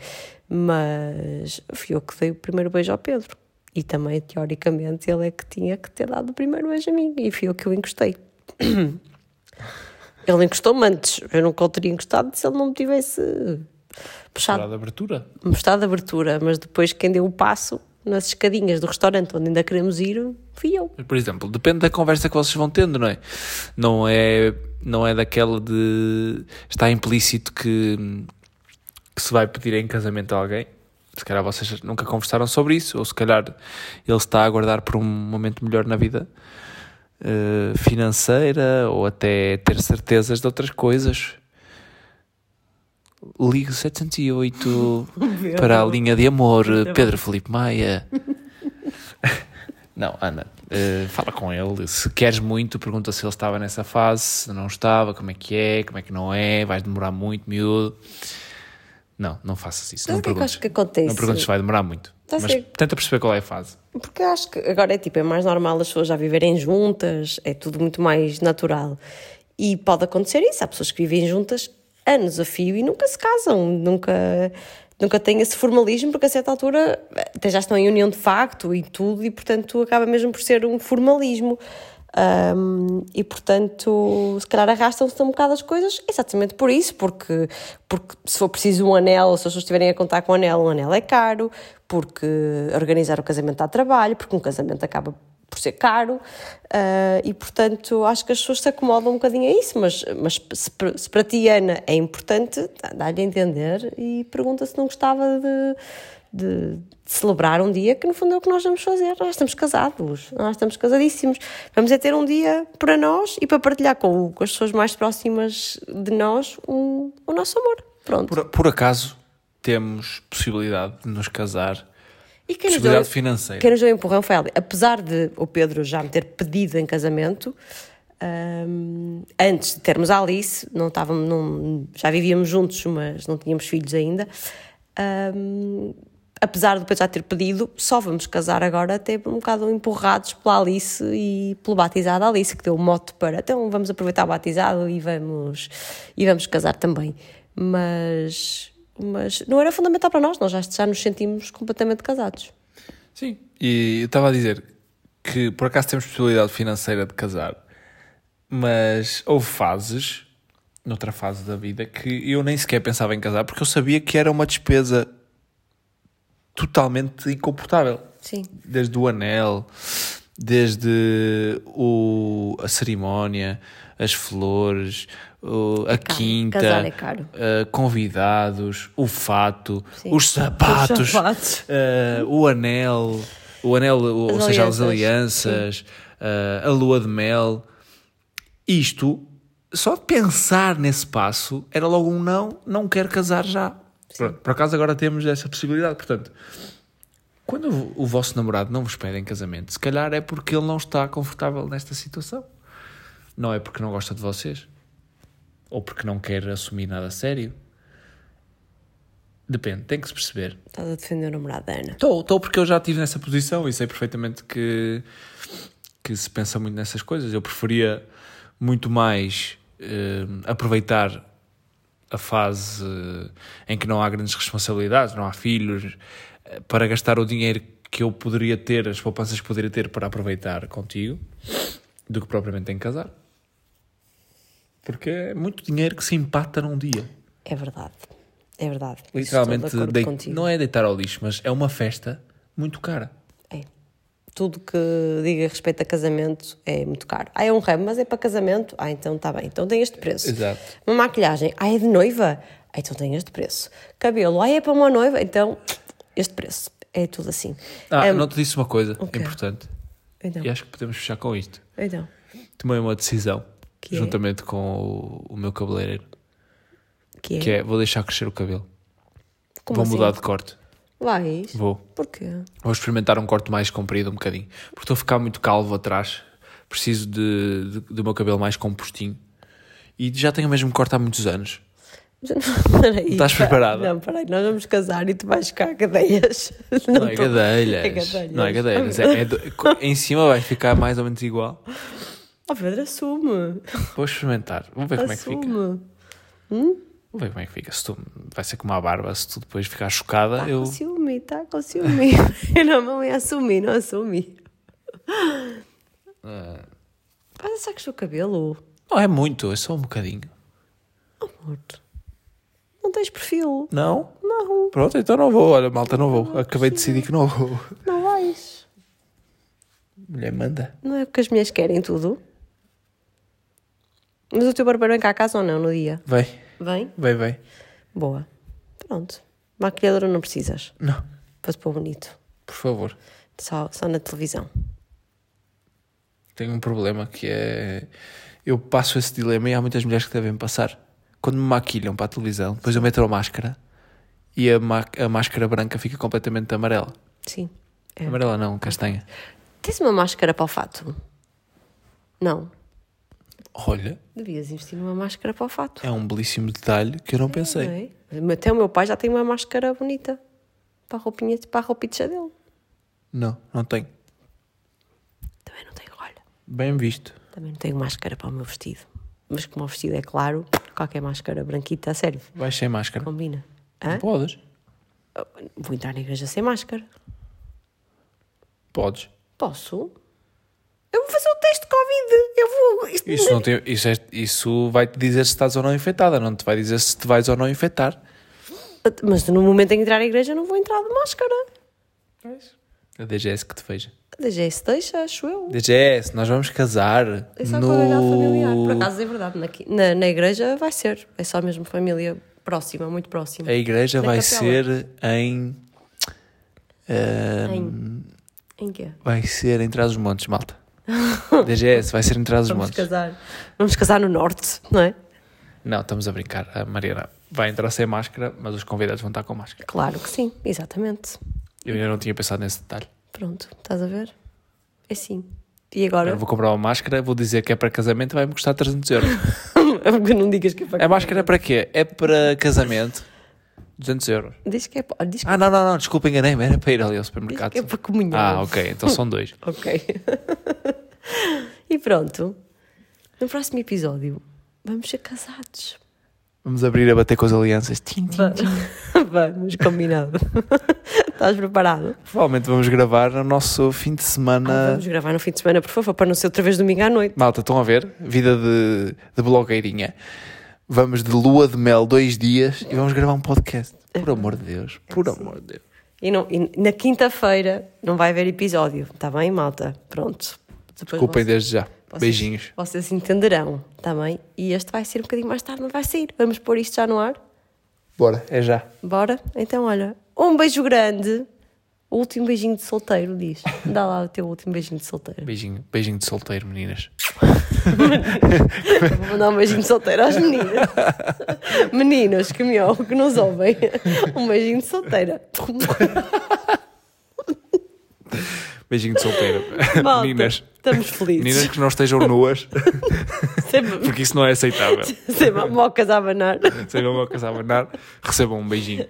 Mas fui eu que dei o primeiro beijo ao Pedro e também, teoricamente, ele é que tinha que ter dado o primeiro beijo a mim e fui eu que o encostei. Ele encostou-me antes, eu nunca o teria encostado se ele não me tivesse puxado de abertura. mostrado abertura, mas depois quem deu o passo nas escadinhas do restaurante onde ainda queremos ir, fui eu. Por exemplo, depende da conversa que vocês vão tendo, não é? Não é, não é daquela de. Está implícito que, que se vai pedir em casamento a alguém. Se calhar vocês nunca conversaram sobre isso, ou se calhar ele está a aguardar por um momento melhor na vida eh, financeira, ou até ter certezas de outras coisas. Ligue 708 para a linha de amor, Pedro Felipe Maia. Não, Ana, eh, fala com ele. Se queres muito, pergunta se ele estava nessa fase, se não estava, como é que é, como é que não é, vais demorar muito, miúdo. Não, não faças isso. Sabe não o que é que perguntes. acho que acontece? Não perguntes se vai demorar muito. Tá Mas tenta perceber qual é a fase. Porque acho que agora é tipo, é mais normal as pessoas já viverem juntas, é tudo muito mais natural. E pode acontecer isso, há pessoas que vivem juntas anos a fio e nunca se casam, nunca, nunca têm esse formalismo, porque a certa altura até já estão em união de facto e tudo, e portanto acaba mesmo por ser um formalismo. Ahm, e portanto, se calhar arrastam-se um bocado as coisas exatamente por isso, porque, porque se for preciso um anel, se as pessoas estiverem a contar com um anel, um anel é caro, porque organizar o casamento dá trabalho, porque um casamento acaba por ser caro, ah, e portanto acho que as pessoas se acomodam um bocadinho a isso, mas, mas se, se para ti, Ana, é importante, dá- dá-lhe a entender e pergunta se não gostava de de, de celebrar um dia que no fundo é o que nós vamos fazer. Nós estamos casados, nós estamos casadíssimos. Vamos é ter um dia para nós e para partilhar com, com as pessoas mais próximas de nós um, o nosso amor. Pronto. Por, por acaso temos possibilidade de nos casar? E quem nos, Possibilidade deu, financeira. quem nos deu o empurrão foi ela. Apesar de o Pedro já me ter pedido em casamento, hum, antes de termos a Alice, não estávamos, não, já vivíamos juntos, mas não tínhamos filhos ainda. hum, apesar de depois já ter pedido, só vamos casar agora até um bocado empurrados pela Alice e pelo batizado Alice, que deu o mote para então vamos aproveitar o batizado e vamos, e vamos casar também. Mas, mas não era fundamental para nós, nós já, já nos sentimos completamente casados. Sim. E eu estava a dizer que por acaso temos possibilidade financeira de casar, mas houve fases, noutra fase da vida, que eu nem sequer pensava em casar porque eu sabia que era uma despesa totalmente incomportável. Sim. Desde o anel, desde o, a cerimónia, as flores, o- a caro. quinta, Casar é caro. uh, convidados, o fato, Sim. os sapatos, Os sapatos. uh, o anel, o anel, As ou seja, as alianças. alianças, uh, a lua de mel. Isto, só de pensar nesse passo, era logo um não, não quero casar já. Por, por acaso agora temos essa possibilidade. Portanto, quando o, vosso namorado não vos pede em casamento, se calhar é porque ele não está confortável nesta situação. Não é porque não gosta de vocês. Ou porque não quer assumir nada a sério. Depende, tem que se perceber. Estás a defender o namorado da Ana. Estou, estou porque eu já estive nessa posição e sei perfeitamente que, que se pensa muito nessas coisas. Eu preferia muito mais eh, aproveitar a fase em que não há grandes responsabilidades, não há filhos, para gastar o dinheiro que eu poderia ter, as poupanças que poderia ter para aproveitar contigo, do que propriamente em casar. Porque é muito dinheiro que se empata num dia. É verdade. É verdade. Literalmente, de dei- não é deitar ao lixo, mas é uma festa muito cara. É. Tudo que diga respeito a casamento é muito caro. Ah, é um ramo, mas é para casamento? Ah, então está bem. Então tem este preço. Exato. Uma maquilhagem? Ah, é de noiva? Ah, então tem este preço. Cabelo? Ah, é para uma noiva? Então este preço. É tudo assim. Ah, É- não te disse uma coisa O quê? importante. Então, E acho que podemos fechar com isto. então. Tomei uma decisão, Que é? juntamente com o, o meu cabeleireiro, Que é? que é, vou deixar crescer o cabelo. Como vou assim? mudar de corte. Vais? Vou. Porquê? Vou experimentar um corte mais comprido um bocadinho. Porque estou a ficar muito calvo atrás. Preciso de, de- do meu cabelo mais compostinho. E já tenho o mesmo corte há muitos anos. Peraí, Estás preparada? Não, peraí, nós vamos casar e tu vais ficar cadeias. Não, é tô- gadelhas. É gadelhas. Não é gadelhas. É- é do- em cima vai ficar mais ou menos igual. Oh, Pedro, assume. Vou experimentar. Vamos ver como é que fica. assume. Vamos ver como é que fica. Se tu, vai ser como a barba. Se tu depois ficar chocada, Está eu. com ciúme, está com ciúme. Eu não vou assumir, não assumi. Ah. Mas sacas o cabelo? Não é muito, é só um bocadinho. Amor, não tens perfil. Não? Não, Pronto, então não vou. Olha, malta, não vou. Acabei de decidir que não vou. não vais. Mulher manda. Não é porque as mulheres querem tudo? Mas o teu barbeiro vem cá a casa ou não no dia? Vem, Vem? vem, vem. Boa. Pronto. Maquilhadora não precisas. Não, Para pôr bonito. por favor. Só, só na televisão. Tenho um problema que é. Eu passo esse dilema e há muitas mulheres que devem passar. Quando me maquilham para a televisão, depois eu meto a máscara e a, a máscara branca fica completamente amarela. Sim. É. Amarela não, castanha. Tens uma máscara para o fato? Não. Olha, Devias investir numa máscara para o fato. é um belíssimo detalhe que eu não pensei. Não é? Até o meu pai já tem uma máscara bonita para a roupinha, para a roupinha dele. Não, não tenho. Também não tenho, olha, Bem visto. também não tenho máscara para o meu vestido. Mas como o vestido é claro, qualquer máscara branquita serve. Vais sem máscara. Combina. Hã? Podes. Vou entrar na igreja sem máscara. Podes. Posso? Eu vou fazer o teste de Covid. Eu vou. Isto Isso, não tem, isso, é- isso vai-te dizer se estás ou não infectada, não te vai dizer se te vais ou não infectar. Mas no momento em que entrar na igreja, não vou entrar de máscara. A DGS que te veja. A DGS deixa, acho eu. DGS, nós vamos casar É só no... com familiar. Por acaso é verdade. Na, na, na igreja vai ser. É só mesmo família próxima, muito próxima. A igreja Na vai capela. ser em Ahm, Em- Em quê? Vai ser em Trás os Montes, malta. DGS, vai ser em Trás os Vamos Montes. casar. Vamos casar no norte, não é? Não, estamos a brincar. A Mariana vai entrar sem máscara, mas os convidados vão estar com máscara. Claro que sim, exatamente. Eu ainda não tinha pensado nesse detalhe. Pronto, estás a ver? É sim. E agora? Eu vou comprar uma máscara, vou dizer que é para casamento, vai-me custar 300 euros. Porque não digas que é para A máscara é para quê? É para casamento, 200 euros. Diz que é. Diz que, Ah, não, não, não, desculpa, enganei-me, era para ir ali ao diz supermercado. que é para comunhão. Ah, ok, então são dois. Ok. e pronto. No próximo episódio vamos ser casados. Vamos abrir a bater com as alianças. Tim, tim. Va- vamos, combinado. Estás preparado? Provavelmente vamos gravar o nosso fim de Ah, semana. vamos gravar no fim de semana, por favor, para não ser outra vez domingo à noite. Malta, estão a ver? Vida de, de blogueirinha. Vamos de lua de mel dois dias e vamos gravar um podcast. Por amor de Deus, por amor de Deus. E, não, e na quinta-feira não vai haver episódio, está bem, malta? Pronto. Depois Desculpem vocês- desde já. vocês- Beijinhos. Vocês entenderão, está bem? E este vai ser um bocadinho mais tarde, não vai sair. Vamos pôr isto já no ar? Bora, é já. Bora? Então, olha, um beijo grande. O último beijinho de solteiro, diz. Dá lá o teu último beijinho de solteiro. Beijinho, beijinho de solteiro, meninas. Vou mandar um beijinho de solteiro às meninas. Meninas que me ouvem, que nos ouvem. Um beijinho de solteira. Beijinho de solteiro. Malta, meninas. Estamos felizes. Meninas que não estejam nuas, Sempre, porque isso não é aceitável. sempre mocas a abanar. Sejam loucas a abanar, recebam um beijinho.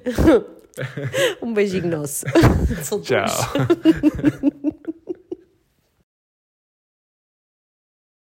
Um beijinho nosso. Solteiros. Tchau.